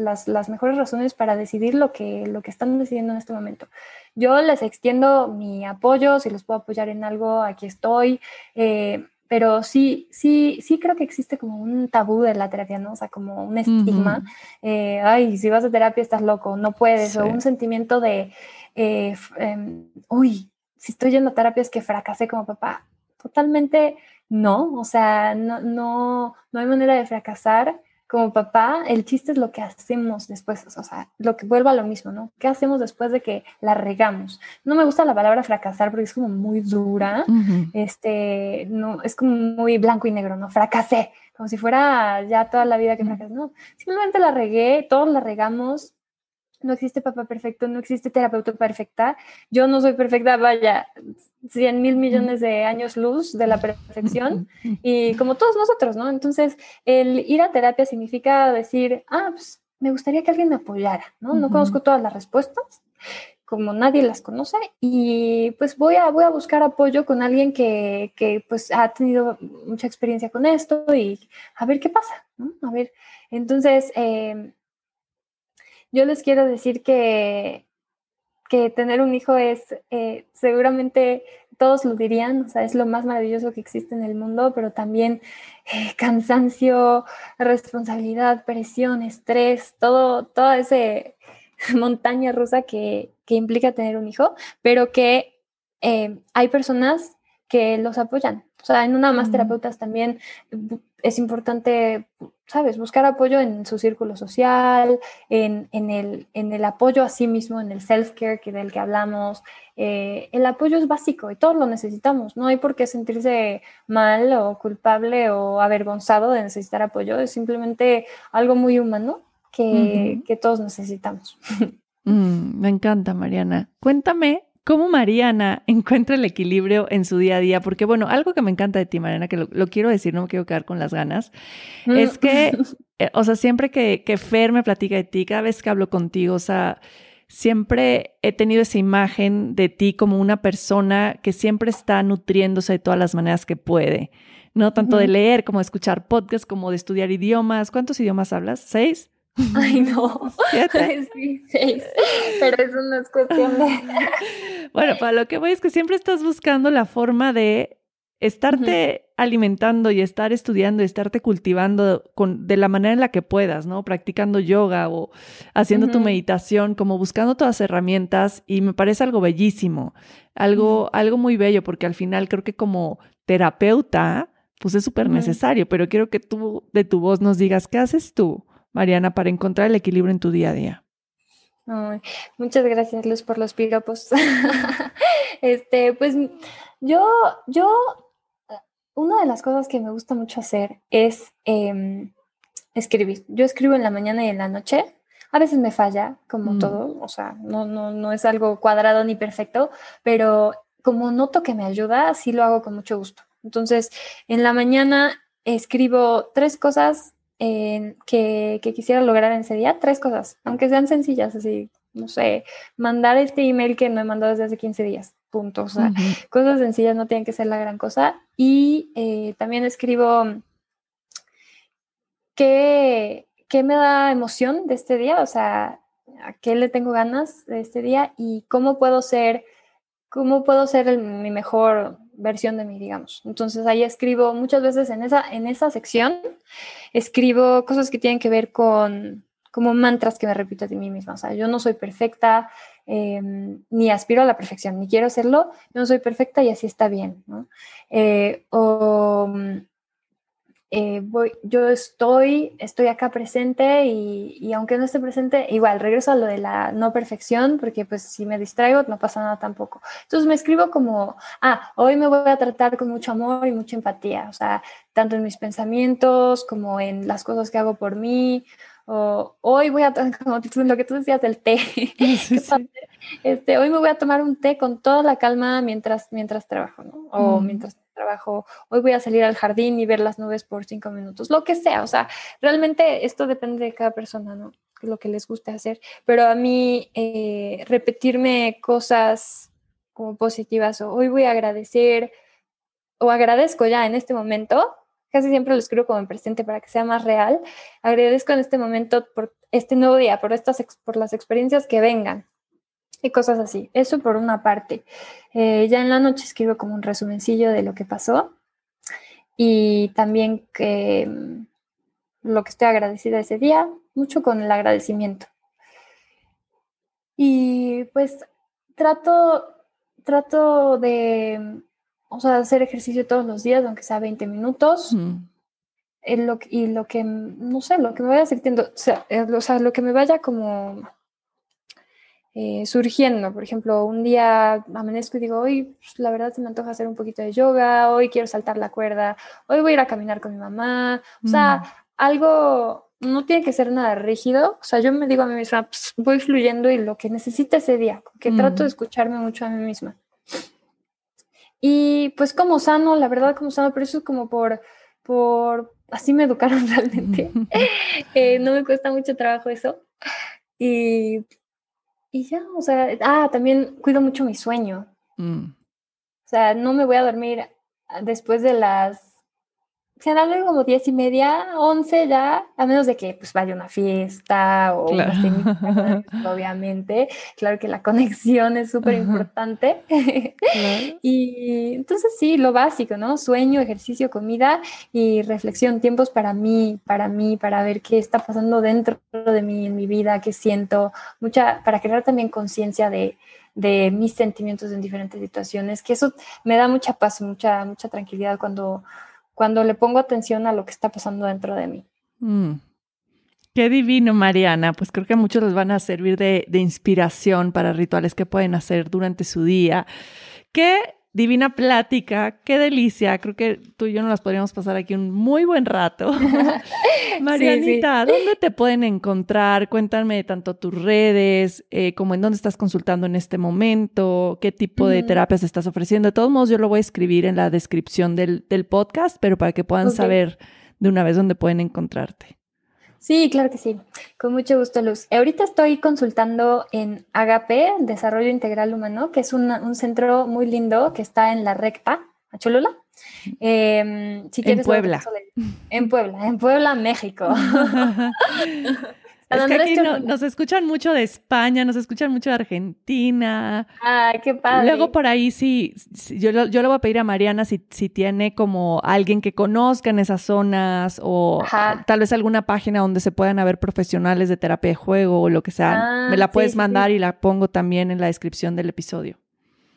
mejores razones para decidir lo que, lo que están decidiendo en este momento. Yo les extiendo mi apoyo, si los puedo apoyar en algo, aquí estoy. Eh, pero sí, sí, sí creo que existe como un tabú de la terapia, ¿no? O sea, como un estigma. Eh, ay, si vas a terapia estás loco, no puedes, o un sentimiento de, eh, em, uy, si estoy yendo a terapia es que fracasé como papá. Totalmente no, o sea, no, no, no hay manera de fracasar como papá, el chiste es lo que hacemos después, o sea, lo que vuelva a lo mismo, ¿no? ¿Qué hacemos después de que la regamos? No me gusta la palabra fracasar porque es como muy dura, este, no, es como muy blanco y negro, ¿no? Fracasé, como si fuera ya toda la vida que fracasé, no, simplemente la regué, todos la regamos, no existe papá perfecto, no existe terapeuta perfecta. Yo no soy perfecta, vaya, 100 mil millones de años luz de la perfección [LAUGHS] y como todos nosotros, ¿no? Entonces, el ir a terapia significa decir, ah, pues me gustaría que alguien me apoyara, ¿no? No conozco todas las respuestas, como nadie las conoce y pues voy a, voy a buscar apoyo con alguien que, que pues ha tenido mucha experiencia con esto y a ver qué pasa, ¿no? A ver, entonces... Eh, yo les quiero decir que, que tener un hijo es eh, seguramente todos lo dirían, o sea, es lo más maravilloso que existe en el mundo, pero también eh, cansancio, responsabilidad, presión, estrés, todo, toda esa [LAUGHS] montaña rusa que, que, implica tener un hijo, pero que eh, hay personas que los apoyan. O sea, en una más terapeutas también es importante ¿sabes? Buscar apoyo en su círculo social, en, el, en el, apoyo a sí mismo, en el self-care que del que hablamos. Eh, el apoyo es básico y todos lo necesitamos. No hay por qué sentirse mal o culpable o avergonzado de necesitar apoyo. Es simplemente algo muy humano que, todos necesitamos. [LAUGHS] Mm, me encanta, Mariana. Cuéntame ¿Cómo Mariana encuentra el equilibrio en su día a día? Porque, bueno, algo que me encanta de ti, Mariana, que lo, quiero decir, no me quiero quedar con las ganas, mm. es que, [LAUGHS] eh, o sea, siempre que, que Fer me platica de ti, cada vez que hablo contigo, o sea, siempre he tenido esa imagen de ti como una persona que siempre está nutriéndose de todas las maneras que puede, ¿no? Tanto de leer como de escuchar podcasts, como de estudiar idiomas. ¿Cuántos idiomas hablas? ¿Seis? Ay, no. [LAUGHS] Sí, seis. Pero eso no es cuestión de. [LAUGHS] Bueno, para lo que voy es que siempre estás buscando la forma de estarte alimentando y estar estudiando y estarte cultivando con, de la manera en la que puedas, ¿no? Practicando yoga o haciendo tu meditación, como buscando todas las herramientas y me parece algo bellísimo, algo, algo muy bello porque al final creo que como terapeuta, pues es súper necesario, pero quiero que tú de tu voz nos digas, ¿qué haces tú, Mariana, para encontrar el equilibrio en tu día a día? muchas gracias, Luz, por los piropos. [LAUGHS] este, pues yo, yo, una de las cosas que me gusta mucho hacer es em, escribir. Yo escribo en la mañana y en la noche. A veces me falla, como mm. todo, o sea, no, no, no es algo cuadrado ni perfecto, pero como noto que me ayuda, sí lo hago con mucho gusto. Entonces, en la mañana escribo tres cosas que, quisiera lograr en ese día, tres cosas, aunque sean sencillas, así, no sé, mandar este email que no he mandado desde hace 15 días, punto. O sea, cosas sencillas no tienen que ser la gran cosa. Y eh, también escribo qué, qué me da emoción de este día, o sea, a qué le tengo ganas de este día y cómo puedo ser, cómo puedo ser mi mejor versión de mí, digamos. Entonces ahí escribo muchas veces en esa, en esa sección, escribo cosas que tienen que ver con como mantras que me repito a mí misma. O sea, yo no soy perfecta, em, ni aspiro a la perfección, ni quiero serlo, yo no soy perfecta y así está bien. Eh, o eh, voy, yo estoy, estoy acá presente y, aunque no esté presente, igual regreso a lo de la no perfección, porque pues si me distraigo no pasa nada tampoco. Entonces me escribo como, ah, hoy me voy a tratar con mucho amor y mucha empatía, o sea, tanto en mis pensamientos como en las cosas que hago por mí. O, hoy voy a, [LAUGHS] como lo que tú decías del té, [LAUGHS] Este, hoy me voy a tomar un té con toda la calma mientras, mientras trabajo, ¿no? O mientras trabajo, hoy voy a salir al jardín y ver las nubes por cinco minutos, lo que sea, o sea, realmente esto depende de cada persona, ¿no? Lo que les guste hacer, pero a mí eh, repetirme cosas como positivas o hoy voy a agradecer o agradezco ya en este momento, casi siempre lo escribo como en presente para que sea más real, agradezco en este momento por este nuevo día, por, estas, por las experiencias que vengan, y cosas así. Eso por una parte. Eh, ya en la noche escribo como un resumencillo de lo que pasó y también que mm, lo que estoy agradecida ese día, mucho con el agradecimiento. Y pues trato, trato de, o sea, hacer ejercicio todos los días, aunque sea 20 minutos. lo, y lo que, no sé, lo que me vaya sintiendo, sea, o sea, lo que me vaya como eh, surgiendo. Por ejemplo, un día amanezco y digo, hoy pues, la verdad se me antoja hacer un poquito de yoga, hoy quiero saltar la cuerda, hoy voy a ir a caminar con mi mamá. O sea, mm. algo no tiene que ser nada rígido. O sea, yo me digo a mí misma, pues, voy fluyendo y lo que necesite ese día, que trato de mm. escucharme mucho a mí misma. Y pues como sano, la verdad como sano, pero eso es como por, por, así me educaron [LAUGHS] realmente. [LAUGHS] Eh, no me cuesta mucho trabajo eso. Y y ya, o sea, ah, también cuido mucho mi sueño. Mm. O sea, no me voy a dormir después de las generalmente como diez y media, once ya, a menos de que pues vaya una fiesta o [LAUGHS] obviamente. Claro que la conexión es súper importante. [LAUGHS] y entonces sí, lo básico, ¿no? Sueño, ejercicio, comida y reflexión, tiempos para mí, para mí, para ver qué está pasando dentro de mí, en mi vida, qué siento, mucha, para crear también conciencia de, de mis sentimientos en diferentes situaciones, que eso me da mucha paz, mucha, mucha tranquilidad cuando cuando le pongo atención a lo que está pasando dentro de mí. Mm. Qué divino, Mariana. Pues creo que muchos les van a servir de, de inspiración para rituales que pueden hacer durante su día. Qué divina plática, qué delicia. Creo que tú y yo nos las podríamos pasar aquí un muy buen rato. [LAUGHS] [LAUGHS] Marianita, ¿dónde te pueden encontrar? Cuéntame tanto tus redes, eh, como en dónde estás consultando en este momento, qué tipo de terapias estás ofreciendo. De todos modos, yo lo voy a escribir en la descripción del, podcast, pero para que puedan saber de una vez dónde pueden encontrarte. Sí, claro que sí, con mucho gusto, Luz. Ahorita estoy consultando en Agape, Desarrollo Integral Humano, que es un centro muy lindo que está en la recta, a Cholula. Em, en Puebla. En Puebla, en Puebla, México. [LAUGHS] [LAUGHS] Es que aquí nos escuchan mucho de España, nos escuchan mucho de Argentina. Ah, qué padre. Luego por ahí sí, yo, yo, le voy a pedir a Mariana si, si tiene como alguien que conozca en esas zonas o tal vez alguna página donde se puedan haber profesionales de terapia de juego o lo que sea. Me la ah, puedes mandar y la pongo también en la descripción del episodio.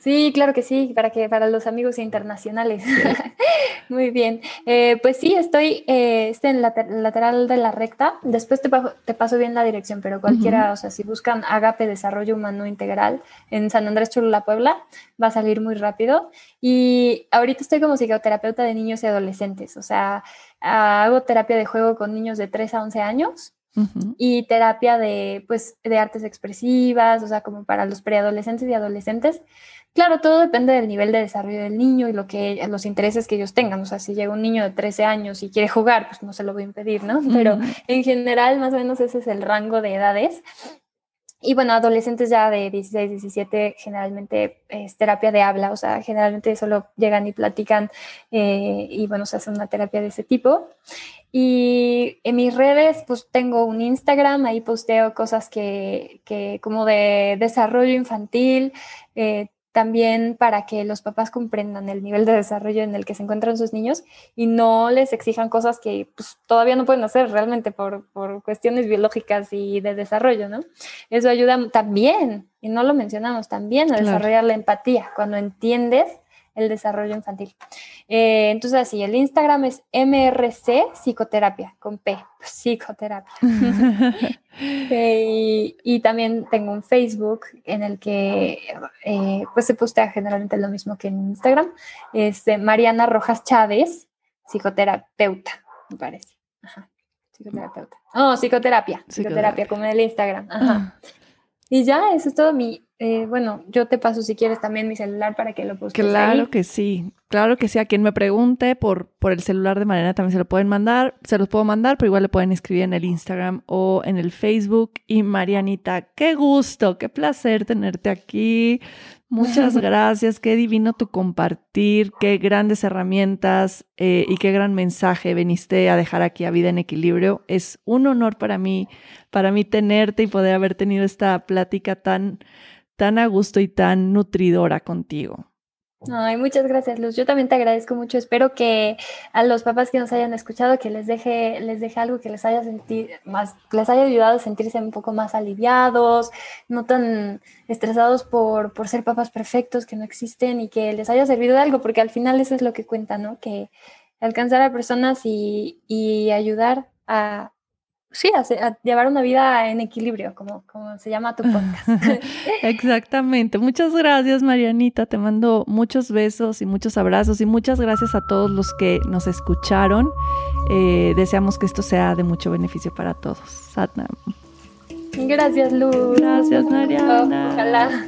Sí, claro que sí, para que para los amigos internacionales. [LAUGHS] Muy bien. Eh, pues sí, estoy eh, este en la lateral de la recta. Después te, te, paso bien la dirección, pero cualquiera, o sea, si buscan Agape Desarrollo Humano Integral en San Andrés Cholula, Puebla, va a salir muy rápido. Y ahorita estoy como psicoterapeuta de niños y adolescentes, o sea, hago terapia de juego con niños de 3 a 11 años. y terapia de, pues, de artes expresivas, o sea, como para los preadolescentes y adolescentes. Claro, todo depende del nivel de desarrollo del niño y lo que, los intereses que ellos tengan. O sea, si llega un niño de 13 años y quiere jugar, pues no se lo voy a impedir, ¿no? [LAUGHS] Pero en general, más o menos ese es el rango de edades. Y bueno, adolescentes ya de 16, 17, generalmente es terapia de habla, o sea, generalmente solo llegan y platican eh, y bueno, se hace una terapia de ese tipo. Y en mis redes, pues tengo un Instagram, ahí posteo cosas que, que como de desarrollo infantil, eh, también para que los papás comprendan el nivel de desarrollo en el que se encuentran sus niños y no les exijan cosas que pues, todavía no pueden hacer realmente por, por, cuestiones biológicas y de desarrollo, ¿no? Eso ayuda también, y no lo mencionamos, también a desarrollar la empatía, cuando entiendes el desarrollo infantil. Eh, entonces, así, el Instagram es MRC Psicoterapia, con P, psicoterapia. [LAUGHS] Eh, y, también tengo un Facebook en el que eh, pues se postea generalmente lo mismo que en Instagram. Es de Mariana Rojas Chávez, psicoterapeuta, me parece. Ajá. Psicoterapeuta. Oh, psicoterapia. Psicoterapia, como en el Instagram. Ajá. [LAUGHS] Y ya, eso es todo mi, eh, bueno, yo te paso si quieres también mi celular para que lo busques. Claro que sí, claro que sí. A quien me pregunte por, por el celular de Mariana también se lo pueden mandar, se los puedo mandar, pero igual le pueden escribir en el Instagram o en el Facebook. Y Marianita, qué gusto, qué placer tenerte aquí. Muchas [LAUGHS] gracias, qué divino tu compartir, qué grandes herramientas eh, y qué gran mensaje veniste a dejar aquí a Vida en Equilibrio. Es un honor para mí, para mí tenerte y poder haber tenido esta plática tan, tan a gusto y tan nutridora contigo. Ay, muchas gracias, Luz. Yo también te agradezco mucho. Espero que a los papás que nos hayan escuchado, que les deje, les deje algo que les haya sentido más, les haya ayudado a sentirse un poco más aliviados, no tan estresados por, por ser papás perfectos que no existen y que les haya servido de algo, porque al final eso es lo que cuenta, ¿no? Que alcanzar a personas y, y ayudar a, sí, a, llevar una vida en equilibrio, como, como se llama tu podcast. [LAUGHS] Exactamente. Muchas gracias, Marianita. Te mando muchos besos y muchos abrazos y muchas gracias a todos los que nos escucharon. Eh, deseamos que esto sea de mucho beneficio para todos. Satnam. Gracias, Luz. Gracias, Mariana. ojalá.